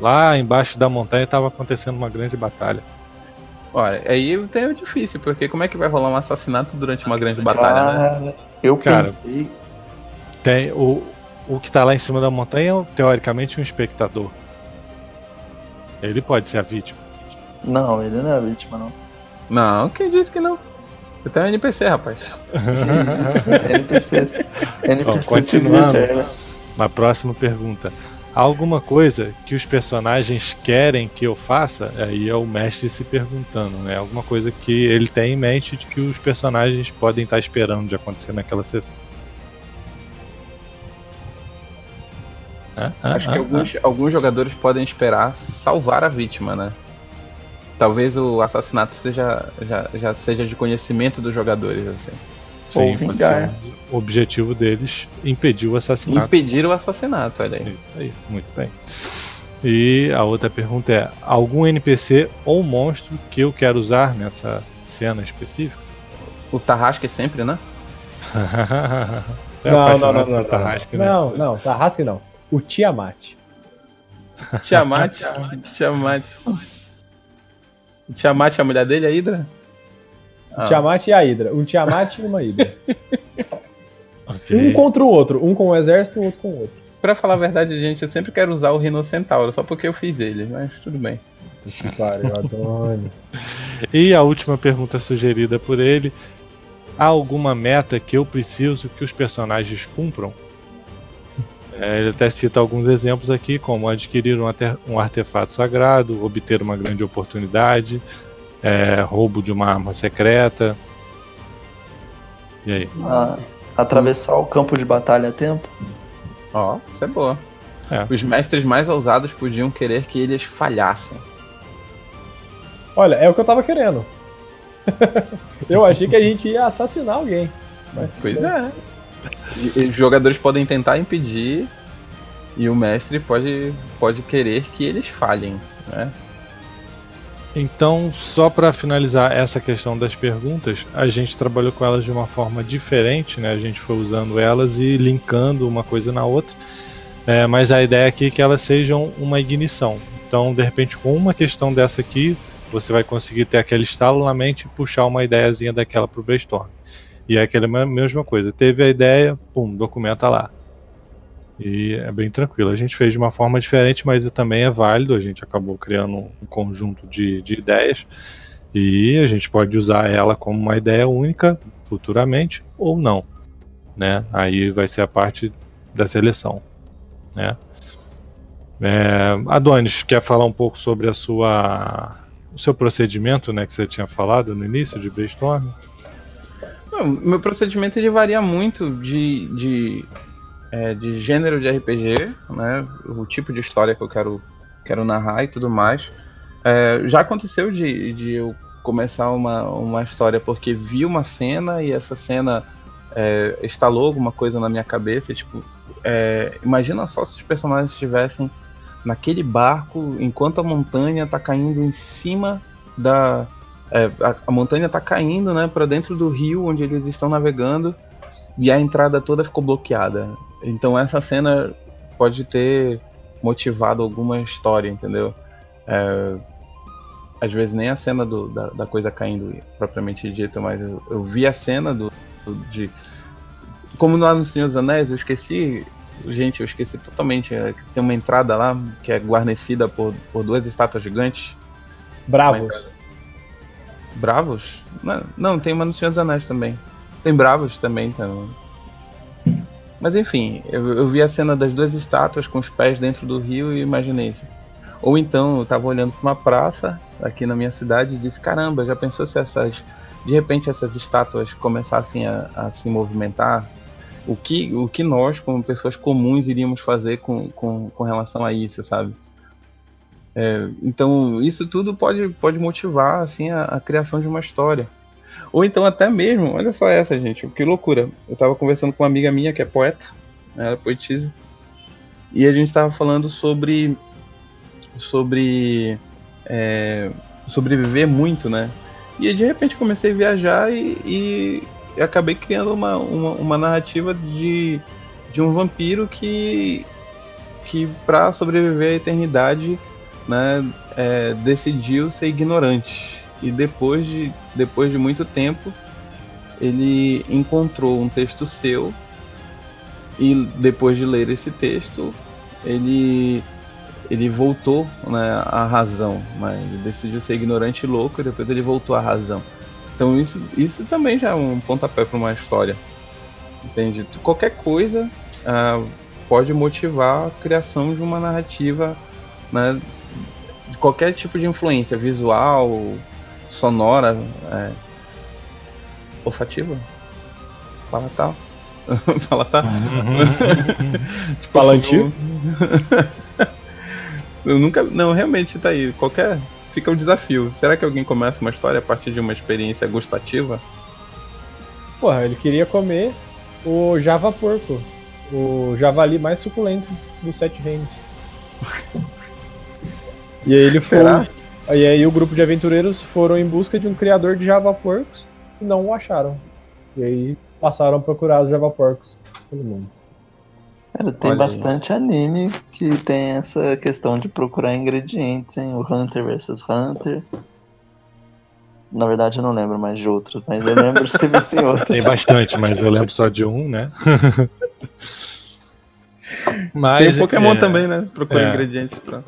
Lá embaixo da montanha estava acontecendo uma grande batalha.
Olha, aí é difícil, porque como é que vai rolar um assassinato durante uma grande batalha, né?
Eu Cara, pensei.
Tem o, o que tá lá em cima da montanha é, teoricamente, um espectador. Ele pode ser a vítima.
Não, ele não é a vítima, não.
Não, quem disse que não? Você tem um NPC, rapaz.
NPC. NPC.
Bom, continuando. Na próxima pergunta alguma coisa que os personagens querem que eu faça, aí é o mestre se perguntando, né? Alguma coisa que ele tem em mente de que os personagens podem estar esperando de acontecer naquela sessão. Ah, ah,
Acho que
ah,
alguns, alguns jogadores podem esperar salvar a vítima, né? Talvez o assassinato seja, já, já seja de conhecimento dos jogadores, assim.
Sim,
Ou vingar.
O objetivo deles impedir o assassinato.
Impedir o assassinato, olha aí.
Isso aí, muito bem. E a outra pergunta é: algum NPC ou monstro que eu quero usar nessa cena específica?
O Tarrasque sempre, né?
É
não, não, não, não,
Tarrasque,
não.
né?
Não, não, Tarrasque não. O Tiamat.
Tiamat, Tiamat. Tiamat é a mulher dele, a Hydra?
O
Ah.
Tiamat e a Hydra. Um Tiamat e uma Hydra.
Ok.
Um contra o outro. Um com o exército e o outro com o outro.
Pra falar a verdade, gente, eu sempre quero usar o Rhinocentauro, só porque eu fiz ele, mas tudo bem.
E a última pergunta sugerida por ele: há alguma meta que eu preciso que os personagens cumpram? É, ele até cita alguns exemplos aqui, como adquirir um, um artefato sagrado, obter uma grande oportunidade, é, roubo de uma arma secreta. E aí?
Ah, atravessar o campo de batalha a tempo?
Ó, isso é boa.
É.
Os mestres mais ousados podiam querer que eles falhassem.
Olha, é o que eu tava querendo. eu achei que a gente ia assassinar alguém. Mas
Pois é. E, os jogadores podem tentar impedir e o mestre pode, pode querer que eles falhem, né?
Então, só para finalizar essa questão das perguntas, a gente trabalhou com elas de uma forma diferente, né? A gente foi usando elas e linkando uma coisa na outra. É, mas a ideia aqui é que elas sejam uma ignição. Então, de repente, com uma questão dessa aqui, você vai conseguir ter aquele estalo na mente e puxar uma ideiazinha daquela pro brainstorm. E é aquela me- mesma coisa. Teve a ideia, pum, documenta lá. E é bem tranquilo. A gente fez de uma forma diferente, mas também é válido. A gente acabou criando um conjunto de, de ideias e a gente pode usar ela como uma ideia única futuramente ou não. Né? Aí vai ser a parte da seleção. Né? É, Adonis, quer falar um pouco sobre a sua, o seu procedimento né, que você tinha falado no início de brainstorm?
Não, meu procedimento ele varia muito de, de, é, de gênero de RPG, né? O tipo de história que eu quero, quero narrar e tudo mais. É, já aconteceu de, de eu começar uma, uma história porque vi uma cena e essa cena é, instalou alguma coisa na minha cabeça. Tipo, é, imagina só se os personagens estivessem naquele barco enquanto a montanha tá caindo em cima da. É, a, a montanha tá caindo, né, para dentro do rio onde eles estão navegando e a entrada toda ficou bloqueada. Então essa cena pode ter motivado alguma história, entendeu? É, às vezes nem a cena do- da, da coisa caindo propriamente dita, mas eu, eu vi a cena do, do- de como lá no Senhor dos Anéis, eu esqueci, gente, eu esqueci totalmente. é, tem uma entrada lá que é guarnecida por, por duas estátuas gigantes.
Bravos.
Bravos? Não, não, tem uma no Senhor dos Anéis também. Tem Bravos também, tá? Mas enfim, eu, eu vi a cena das duas estátuas com os pés dentro do rio e imaginei isso. Ou então eu tava olhando para uma praça aqui na minha cidade e disse: caramba, já pensou se essas. De repente essas estátuas começassem a, a se movimentar? O que, o que nós, como pessoas comuns, iríamos fazer com, com, com relação a isso, sabe? É, então isso tudo pode, pode motivar assim a, a criação de uma história. Ou então até mesmo, olha só essa gente, que loucura. Eu tava conversando com uma amiga minha que é poeta, ela é poetisa, e a gente tava falando sobre sobre é, sobreviver muito, né? E de repente comecei a viajar e, e acabei criando uma, uma, uma narrativa de, de um vampiro que que para sobreviver à eternidade, né, é, decidiu ser ignorante. E depois de, depois de muito tempo ele encontrou um texto seu e depois de ler esse texto ele ele voltou né, à razão né? ele decidiu ser ignorante e louco e depois ele voltou à razão. Então isso, isso também já é um pontapé para uma história entende? Qualquer coisa ah, pode motivar a criação de uma narrativa né, qualquer tipo de influência visual sonora, é, olfativa, palatal. Fala, tá? tipo,
Fala antigo?
Eu nunca. Não, realmente tá aí. Qualquer. Fica o desafio. Será que alguém começa uma história a partir de uma experiência gustativa?
Porra, ele queria comer o Java Porco. O javali mais suculento dos Sete Reinos. e aí ele foi.
Será?
E aí o grupo de aventureiros foram em busca de um criador de Java Porcos e não o acharam. E aí passaram a procurar os Java Porcos pelo mundo.
Cara, tem
Olha aí.
bastante anime que tem essa questão de procurar ingredientes, hein? O Hunter vs Hunter. Na verdade, eu não lembro mais de outros, mas eu lembro de ter visto em outros.
Tem bastante, mas eu lembro só de um, né? mas,
Tem Pokémon
é,
também, né? Procura
é.
ingredientes pra,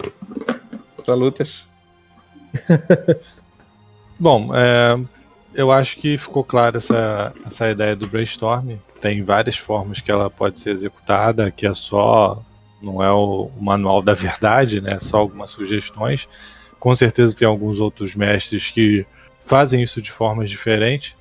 pra lutas.
Bom, é, eu acho que ficou clara essa, essa ideia do brainstorm. Tem várias formas que ela pode ser executada, que é só. Não é o, o manual da verdade, né? Só algumas sugestões. Com certeza tem alguns outros mestres que fazem isso de formas diferentes.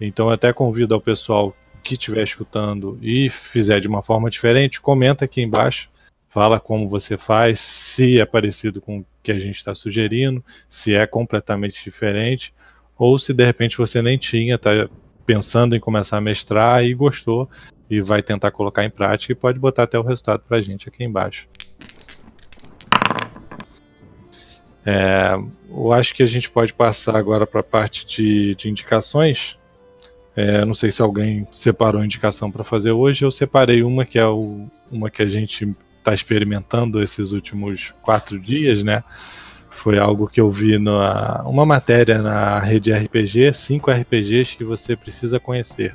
Então eu até convido ao pessoal que estiver escutando e fizer de uma forma diferente, comenta aqui embaixo, fala como você faz, se é parecido com o que a gente está sugerindo, se é completamente diferente, ou se de repente você nem tinha, está pensando em começar a mestrar e gostou e vai tentar colocar em prática e pode botar até o resultado para a gente aqui embaixo. É, eu acho que a gente pode passar agora para a parte de, de indicações. É, não sei se alguém separou indicação para fazer hoje. Eu separei uma que é o, uma que a gente está experimentando esses últimos quatro dias, né? Foi algo que eu vi numa uma matéria na rede RPG, cinco RPGs que você precisa conhecer.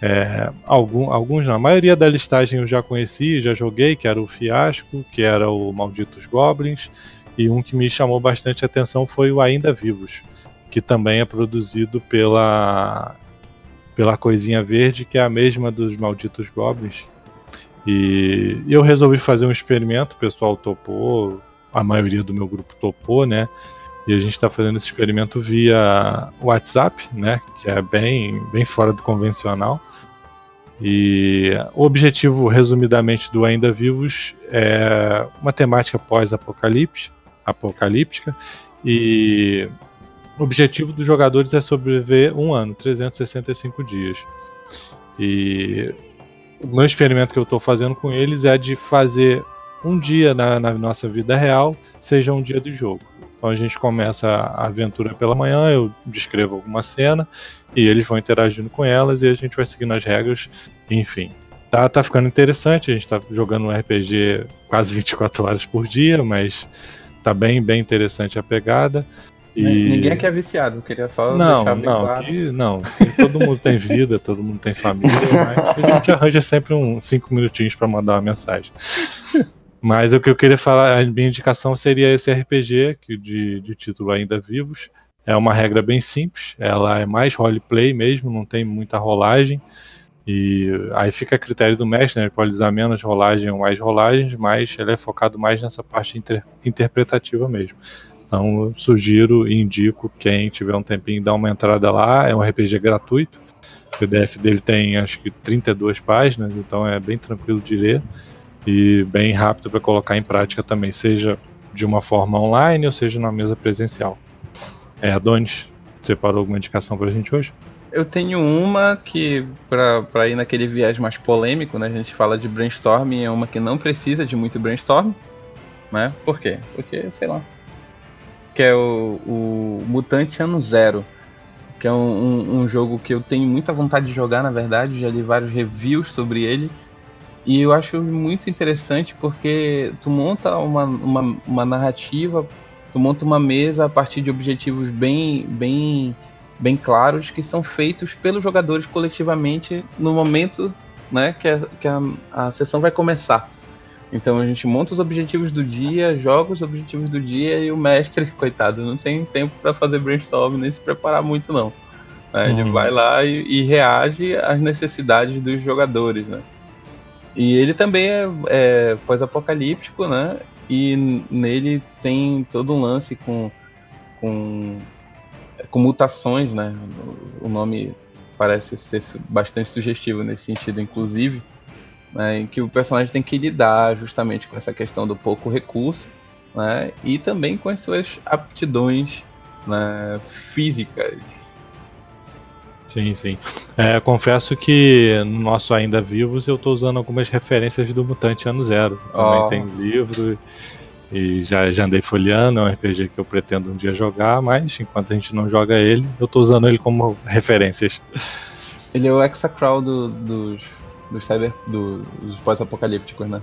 É, algum, alguns, não, a maioria da listagem eu já conheci, já joguei, que era o Fiasco, que era o Malditos Goblins, e um que me chamou bastante atenção foi o Ainda Vivos, que também é produzido pela pela Coisinha Verde, que é a mesma dos Malditos Goblins. E eu resolvi fazer um experimento, o pessoal topou, a maioria do meu grupo topou, né? E a gente está fazendo esse experimento via WhatsApp, né? Que é bem, bem fora do convencional. E o objetivo, resumidamente, do Ainda Vivos é uma temática pós-apocalipse, apocalíptica, e o objetivo dos jogadores é sobreviver um ano, 365 dias. E meu experimento que eu estou fazendo com eles é de fazer um dia na, na nossa vida real seja um dia do jogo. Então a gente começa a aventura pela manhã, eu descrevo alguma cena e eles vão interagindo com elas e a gente vai seguindo as regras, enfim. Tá, tá ficando interessante, a gente tá jogando um RPG quase 24 horas por dia, mas tá bem, bem interessante a pegada. E...
Ninguém aqui é viciado, eu queria só
Não,
deixar bem
não,
claro.
aqui, não. Todo mundo tem vida, todo mundo tem família, mas a gente arranja sempre uns 5 minutinhos pra mandar uma mensagem. Mas o que eu queria falar, a minha indicação seria esse RPG, que de, de título Ainda Vivos. É uma regra bem simples, ela é mais roleplay mesmo, não tem muita rolagem. E aí fica a critério do mestre, né? Ele pode usar menos rolagem ou mais rolagens, mas ele é focado mais nessa parte inter- interpretativa mesmo. Então eu sugiro e indico quem tiver um tempinho dar uma entrada lá. É um RPG gratuito. O PDF dele tem acho que 32 páginas, então é bem tranquilo de ler e bem rápido para colocar em prática também, seja de uma forma online ou seja na mesa presencial. É, Adonis, separou alguma indicação pra gente hoje?
Eu tenho uma que, pra ir naquele viés mais polêmico, né? A gente fala de brainstorming, é uma que não precisa de muito brainstorm, né? Por quê? Porque, sei lá. Que é o, o Mutante Ano Zero. Que é um, um, jogo que eu tenho muita vontade de jogar, na verdade. Já li vários reviews sobre ele. E eu acho muito interessante porque tu monta uma, uma, uma narrativa, tu monta uma mesa a partir de objetivos bem, bem bem claros que são feitos pelos jogadores coletivamente no momento né, que, a, que a, a sessão vai começar. Então a gente monta os objetivos do dia, joga os objetivos do dia e o mestre, coitado, não tem tempo para fazer brainstorm nem se preparar muito não. Né, Ele
Uhum.
vai lá e, e reage às necessidades dos jogadores, né? E ele também é, é pós-apocalíptico, né? E nele tem todo um lance com, com com mutações, né? O nome parece ser bastante sugestivo nesse sentido, inclusive, né, em que o personagem tem que lidar justamente com essa questão do pouco recurso né, e também com as suas aptidões né, físicas.
Sim, sim. É, confesso que no nosso Ainda Vivos eu estou usando algumas referências do Mutante Ano Zero. Também oh. tem livro e já, já andei folheando, é um RPG que eu pretendo um dia jogar, mas enquanto a gente não joga ele, eu estou usando ele como referências.
Ele é o Hexacrawl do, dos, dos, cyber, do, dos pós-apocalípticos, né?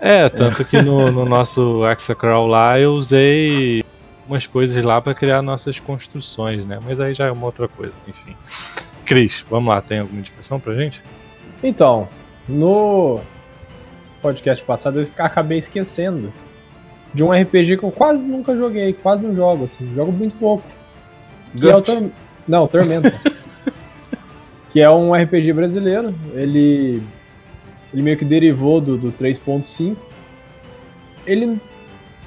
É, tanto que no, no nosso Hexacrawl lá eu usei umas coisas lá para criar nossas construções, né? Mas aí já é uma outra coisa, enfim. Cris, vamos lá, tem alguma indicação pra gente?
Então, no podcast passado eu acabei esquecendo de um RPG que eu quase nunca joguei, quase não jogo, assim, jogo muito pouco. Que é o Tor... Não, Tormenta. que é um RPG brasileiro, ele ele meio que derivou do, do 3.5. Ele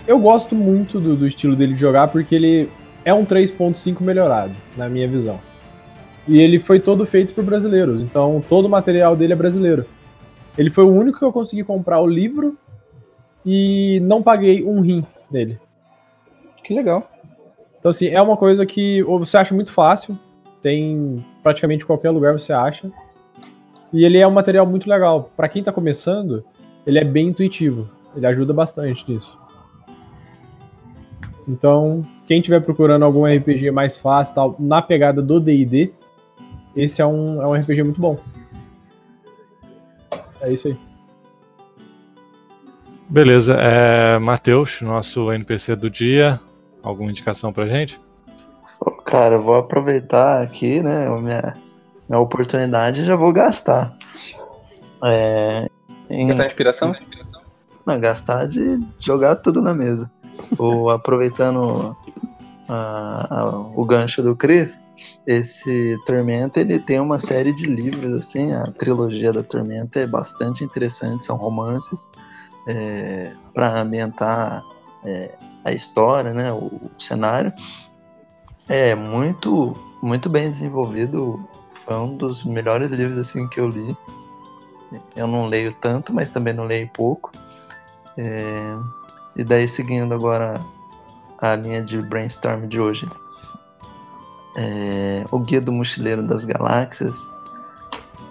eu gosto muito do, do estilo dele de jogar porque ele é um 3.5 melhorado, na minha visão. E ele foi todo feito por brasileiros, então todo o material dele é brasileiro. Ele foi o único que eu consegui comprar o livro e não paguei um rim dele.
Que legal.
Então, assim, é uma coisa que você acha muito fácil, tem praticamente qualquer lugar você acha. E ele é um material muito legal. Para quem tá começando, ele é bem intuitivo. Ele ajuda bastante nisso. Então, quem estiver procurando algum RPG mais fácil, tal, na pegada do D&D, esse é um, é um RPG muito bom. É isso aí.
Beleza, é, Matheus, nosso NPC do dia, alguma indicação pra gente?
Cara, vou aproveitar aqui, né, a minha, minha oportunidade e já vou gastar.
É, em... Gastar inspiração?
Não, gastar de jogar tudo na mesa. Ou aproveitando a, a, o gancho do Chris, esse Tormenta ele tem uma série de livros assim, a trilogia da Tormenta é bastante interessante, são romances é, para ambientar é, a história, né, o, o, cenário. É muito, muito bem desenvolvido. Foi um dos melhores livros assim que eu li. Eu não leio tanto, mas também não leio pouco. É, e daí seguindo agora a linha de brainstorm de hoje. É, o Guia do Mochileiro das Galáxias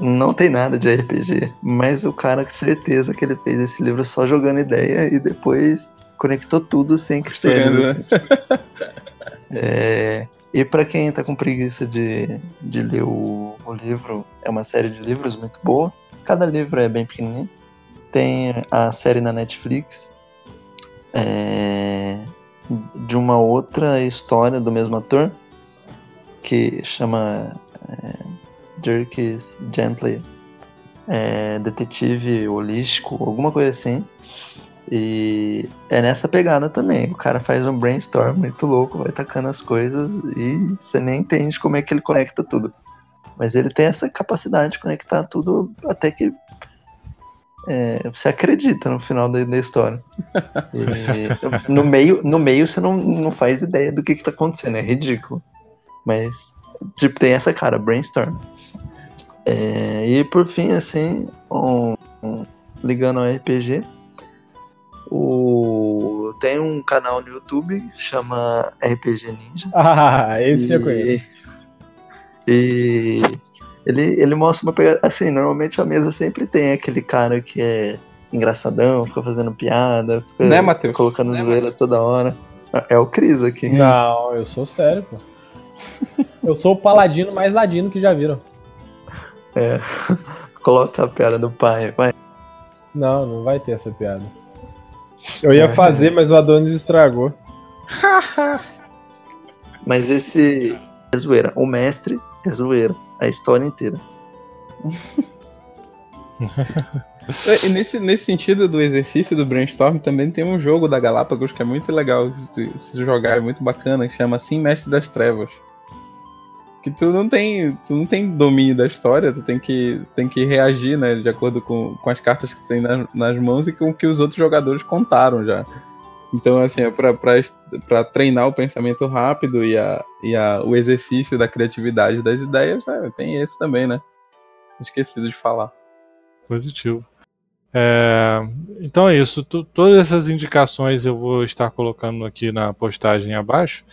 não tem nada de RPG, mas o cara com certeza que ele fez esse livro só jogando ideia e depois conectou tudo sem critério. Né? Assim. é, e para quem tá com preguiça de, de ler o, o, livro, é uma série de livros muito boa. Cada livro é bem pequenininho. Tem a série na Netflix é, de uma outra história do mesmo ator que chama é, Gently, é, detetive holístico, alguma coisa assim. E é nessa pegada também. O cara faz um brainstorm muito louco, vai tacando as coisas e você nem entende como é que ele conecta tudo. Mas ele tem essa capacidade de conectar tudo até que é, você acredita no final da, da história. E, no, meio, no meio você não, não faz ideia do que, está acontecendo, é ridículo. Mas Tipo, tem essa cara, brainstorm. É, e por fim, assim, um, um, ligando ao RPG, o, tem um canal no YouTube que chama RPG Ninja.
Ah, esse e, eu conheço.
E ele, ele mostra uma pegada. Assim, normalmente a mesa sempre tem aquele cara que é engraçadão, fica fazendo piada, fica
né, Matheus?
colocando
né,
zoeira toda hora. É o Cris aqui.
Não, eu sou sério, pô. Eu sou o paladino mais ladino que já viram.
É. Coloca a piada do pai, vai.
Não, não vai ter essa piada. Eu ia fazer, mas o Adonis estragou.
mas esse é zoeira. O mestre é zoeira. A história inteira.
E nesse, nesse sentido do exercício do brainstorm, também tem um jogo da Galápagos que é muito legal se, se jogar, é muito bacana, que chama assim Mestre das Trevas. Que tu não tem. Tu não tem domínio da história, tu tem que, tem que reagir, né? De acordo com, com as cartas que tu tem nas, nas mãos e com o que os outros jogadores contaram já. Então, assim, é pra treinar o pensamento rápido e, a, e a, o exercício da criatividade das ideias, né, tem esse também, né? Esquecido de falar.
Positivo. É, então é isso. T todas essas indicações eu vou estar colocando aqui na postagem abaixo.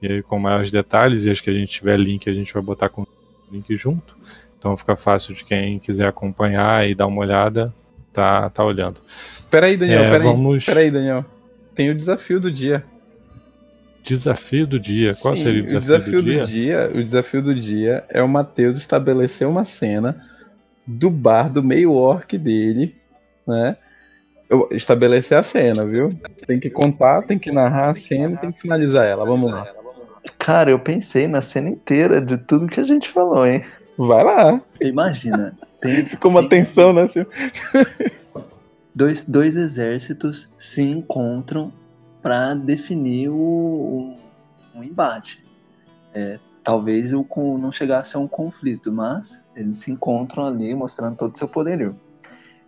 E aí com maiores detalhes. E acho que a gente tiver link, a gente vai botar com o link junto. Então fica fácil de quem quiser acompanhar e dar uma olhada, tá, tá olhando.
Peraí, Daniel, é, peraí, vamos... peraí, Daniel. Tem o desafio do dia.
Desafio do dia. Qual Sim, seria o desafio,
o desafio
do, dia?
do, dia? O desafio do dia é o Matheus estabelecer uma cena do bar do meio orc dele, né? Eu, estabelecer a cena, viu? Tem que contar, tem que narrar a cena e tem que finalizar ela. Vamos lá.
Cara, eu pensei na cena inteira de tudo que a gente falou, hein?
Vai lá.
Imagina. Tem,
Ficou uma tem... tensão, né? Assim?
dois, dois exércitos se encontram para definir o, um embate. É, talvez o, não chegasse a um conflito, mas eles se encontram ali mostrando todo o seu poderio.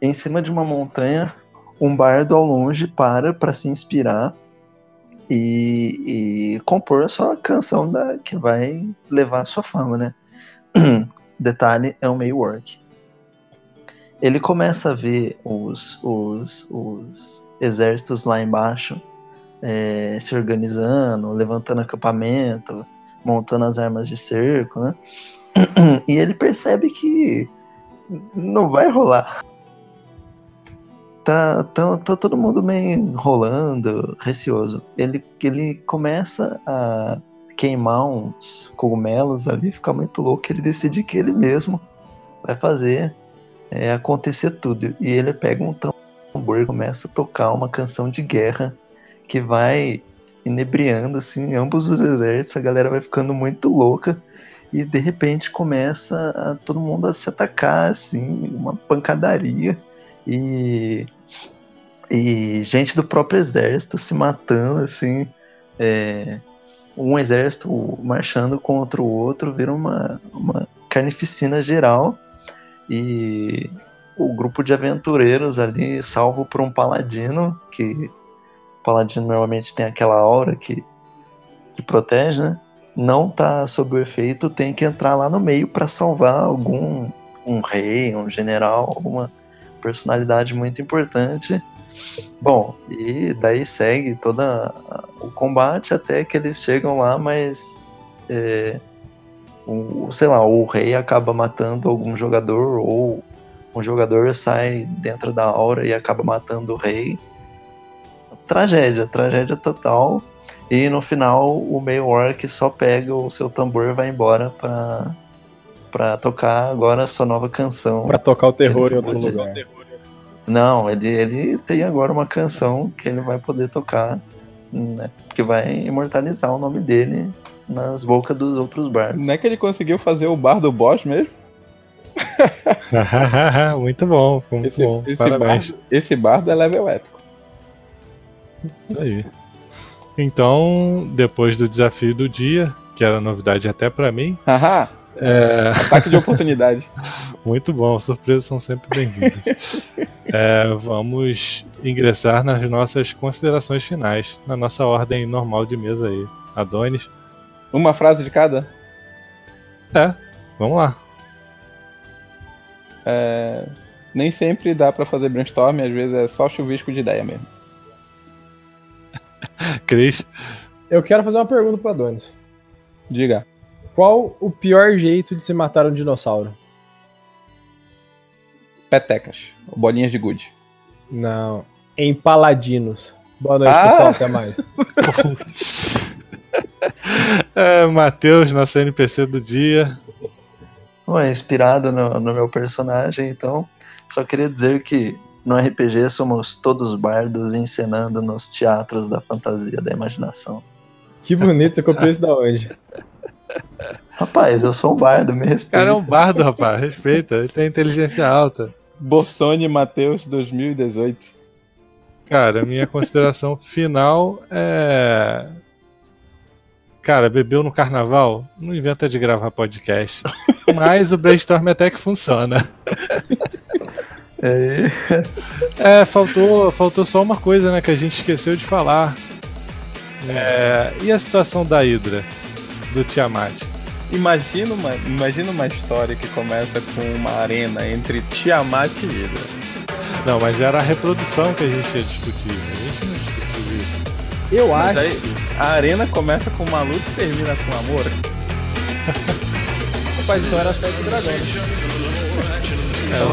Em cima de uma montanha, um bardo ao longe para para se inspirar e, e, compor a sua canção da, que vai levar a sua fama, né? Detalhe, é um meio work ele começa a ver os, os, os exércitos lá embaixo é, se organizando, levantando acampamento, montando as armas de cerco, né? E ele percebe que não vai rolar. Tá, tá, tá todo mundo meio enrolando, receoso. Ele, ele começa a queimar uns cogumelos ali, fica muito louco. Ele decide que ele mesmo vai fazer é, acontecer tudo. E ele pega um tambor e começa a tocar uma canção de guerra que vai inebriando assim ambos os exércitos, a galera vai ficando muito louca e de repente começa a, todo mundo a se atacar assim, uma pancadaria e e gente do próprio exército se matando assim, é, um exército marchando contra o outro, vira uma, uma carnificina geral e o grupo de aventureiros ali, salvo por um paladino, que o paladino normalmente tem aquela aura que, que protege, né? Não tá sob o efeito, tem que entrar lá no meio para salvar algum um rei, um general, alguma personalidade muito importante. Bom, e daí segue todo o combate até que eles chegam lá, mas é, o, sei lá, o rei acaba matando algum jogador ou um jogador sai dentro da aura e acaba matando o rei. Tragédia, tragédia total. E no final o meio orc só pega o seu tambor e vai embora pra, pra tocar agora a sua nova canção.
Pra tocar o terror em outro lugar.
Não, ele, ele tem agora uma canção que ele vai poder tocar, né? Que vai imortalizar o nome dele nas bocas dos outros bardos.
Não é que ele conseguiu fazer o bar do boss mesmo?
muito bom, muito esse, bom.
Esse Parabéns. Bardo, esse bardo é level épico.
Aí. Então, depois do desafio do dia, que era novidade até para mim.
Haha. É... Ataque de oportunidade.
Muito bom, surpresas são sempre bem-vindas. é, vamos ingressar nas nossas considerações finais, na nossa ordem normal de mesa aí. Adonis.
Uma frase de cada?
É, vamos lá.
É, nem sempre dá para fazer brainstorm, às vezes é só chuvisco de ideia mesmo.
Cris?
Eu quero fazer uma pergunta para Adonis.
Diga.
Qual o pior jeito de se matar um dinossauro?
Petecas. Bolinhas de gude.
Não. Em paladinos. Boa noite, ah! pessoal. Até mais.
é, Matheus, nosso NPC do dia.
Ué, inspirado no, no meu personagem, então. Só queria dizer que no RPG somos todos bardos encenando nos teatros da fantasia, da imaginação.
Que bonito, você copiou isso da onde?
Rapaz, eu sou um bardo, me respeita.
O cara é um bardo, rapaz, respeita, ele tem inteligência alta.
Borsone Matheus 2018.
Cara, minha consideração final é Cara, bebeu no carnaval? Não inventa de gravar podcast. Mas o brainstorm até que funciona.
É,
É, faltou, faltou só uma coisa, né, que a gente esqueceu de falar. É, e a situação da Hydra, do Tiamat?
Imagina uma, imagina uma história que começa com uma arena entre Tiamat e Hydra.
Não, mas era a reprodução que a gente ia discutir. A gente não discutiu isso.
Eu
Mas
acho.
aí a arena começa com uma luta e termina com amor.
Rapaz, então era sete dragões.
É o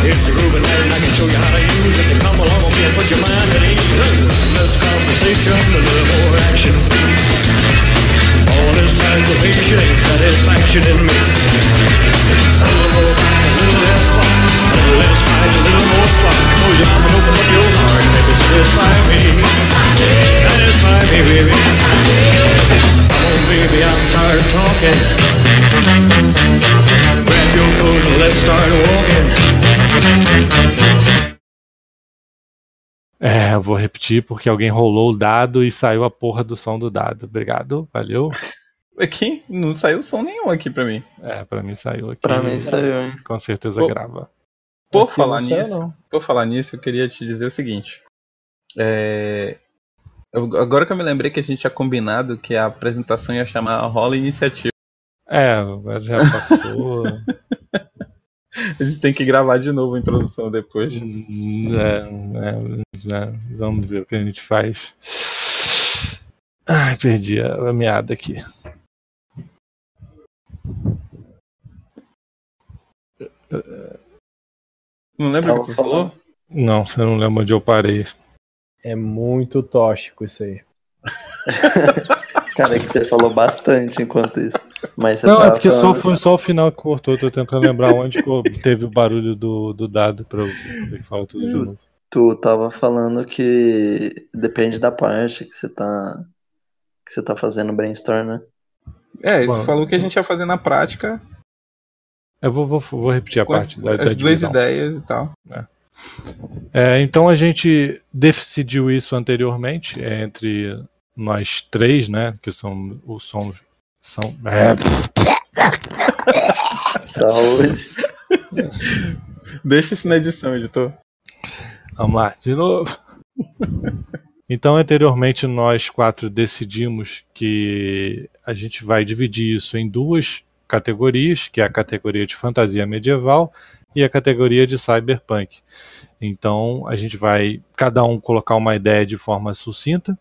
It's a grooving and I can show you how to use it. Come along with me and put your mind at ease. Less conversation, a little more action. All this aggravation ain't satisfaction in me. A little more fight, a little less fun. A little less fight, a little more spark. Close your eyes and open up your heart. Baby, satisfy me. Satisfy me, baby. Come on, baby, I'm tired of talking. Grab your coat and let's start walking.
É, eu vou repetir porque alguém rolou o dado e saiu a porra do som do dado. Obrigado, valeu.
Aqui não saiu som nenhum aqui pra mim.
É, pra mim saiu aqui.
pra mim saiu, hein?
Com certeza
Pô.
grava.
Por
Aqui
falar
saiu,
nisso,
não.
por falar nisso, eu queria te dizer o seguinte. É, eu- agora que eu me lembrei que a gente tinha combinado que a apresentação ia chamar Rola Iniciativa.
É, agora já passou.
A gente tem que gravar de novo a introdução depois.
é, é, é, vamos ver o que a gente faz. Ai, perdi a, a meada aqui.
Não lembra o que tu falou?
falando.
Não, eu não lembro onde eu parei.
É muito tóxico isso aí.
Cara, é que você falou bastante enquanto isso. Mas você
Não, é porque só
falando-
foi só o final que cortou. Tô tentando lembrar onde teve o barulho do, do dado pra eu ter que falar tudo de novo.
Tu tava falando que depende da parte que você tá que você tá fazendo brainstorm, né?
É, ele
Bom.
falou que a gente ia fazer na prática
Eu vou, vou, vou repetir a parte
as,
da, da
as duas
divisão.
ideias e tal.
É, então a gente decidiu isso anteriormente é, entre nós três, né? Que são os somos são é,
Saúde.
Deixa isso na edição, editor.
Vamos lá, de novo. Então, anteriormente, nós quatro decidimos que a gente vai dividir isso em duas categorias, que é a categoria de fantasia medieval e a categoria de cyberpunk. Então, a gente vai cada um colocar uma ideia de forma sucinta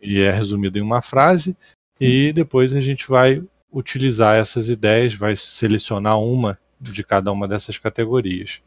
e é resumido em uma frase e depois a gente vai utilizar essas ideias, vai selecionar uma de cada uma dessas categorias.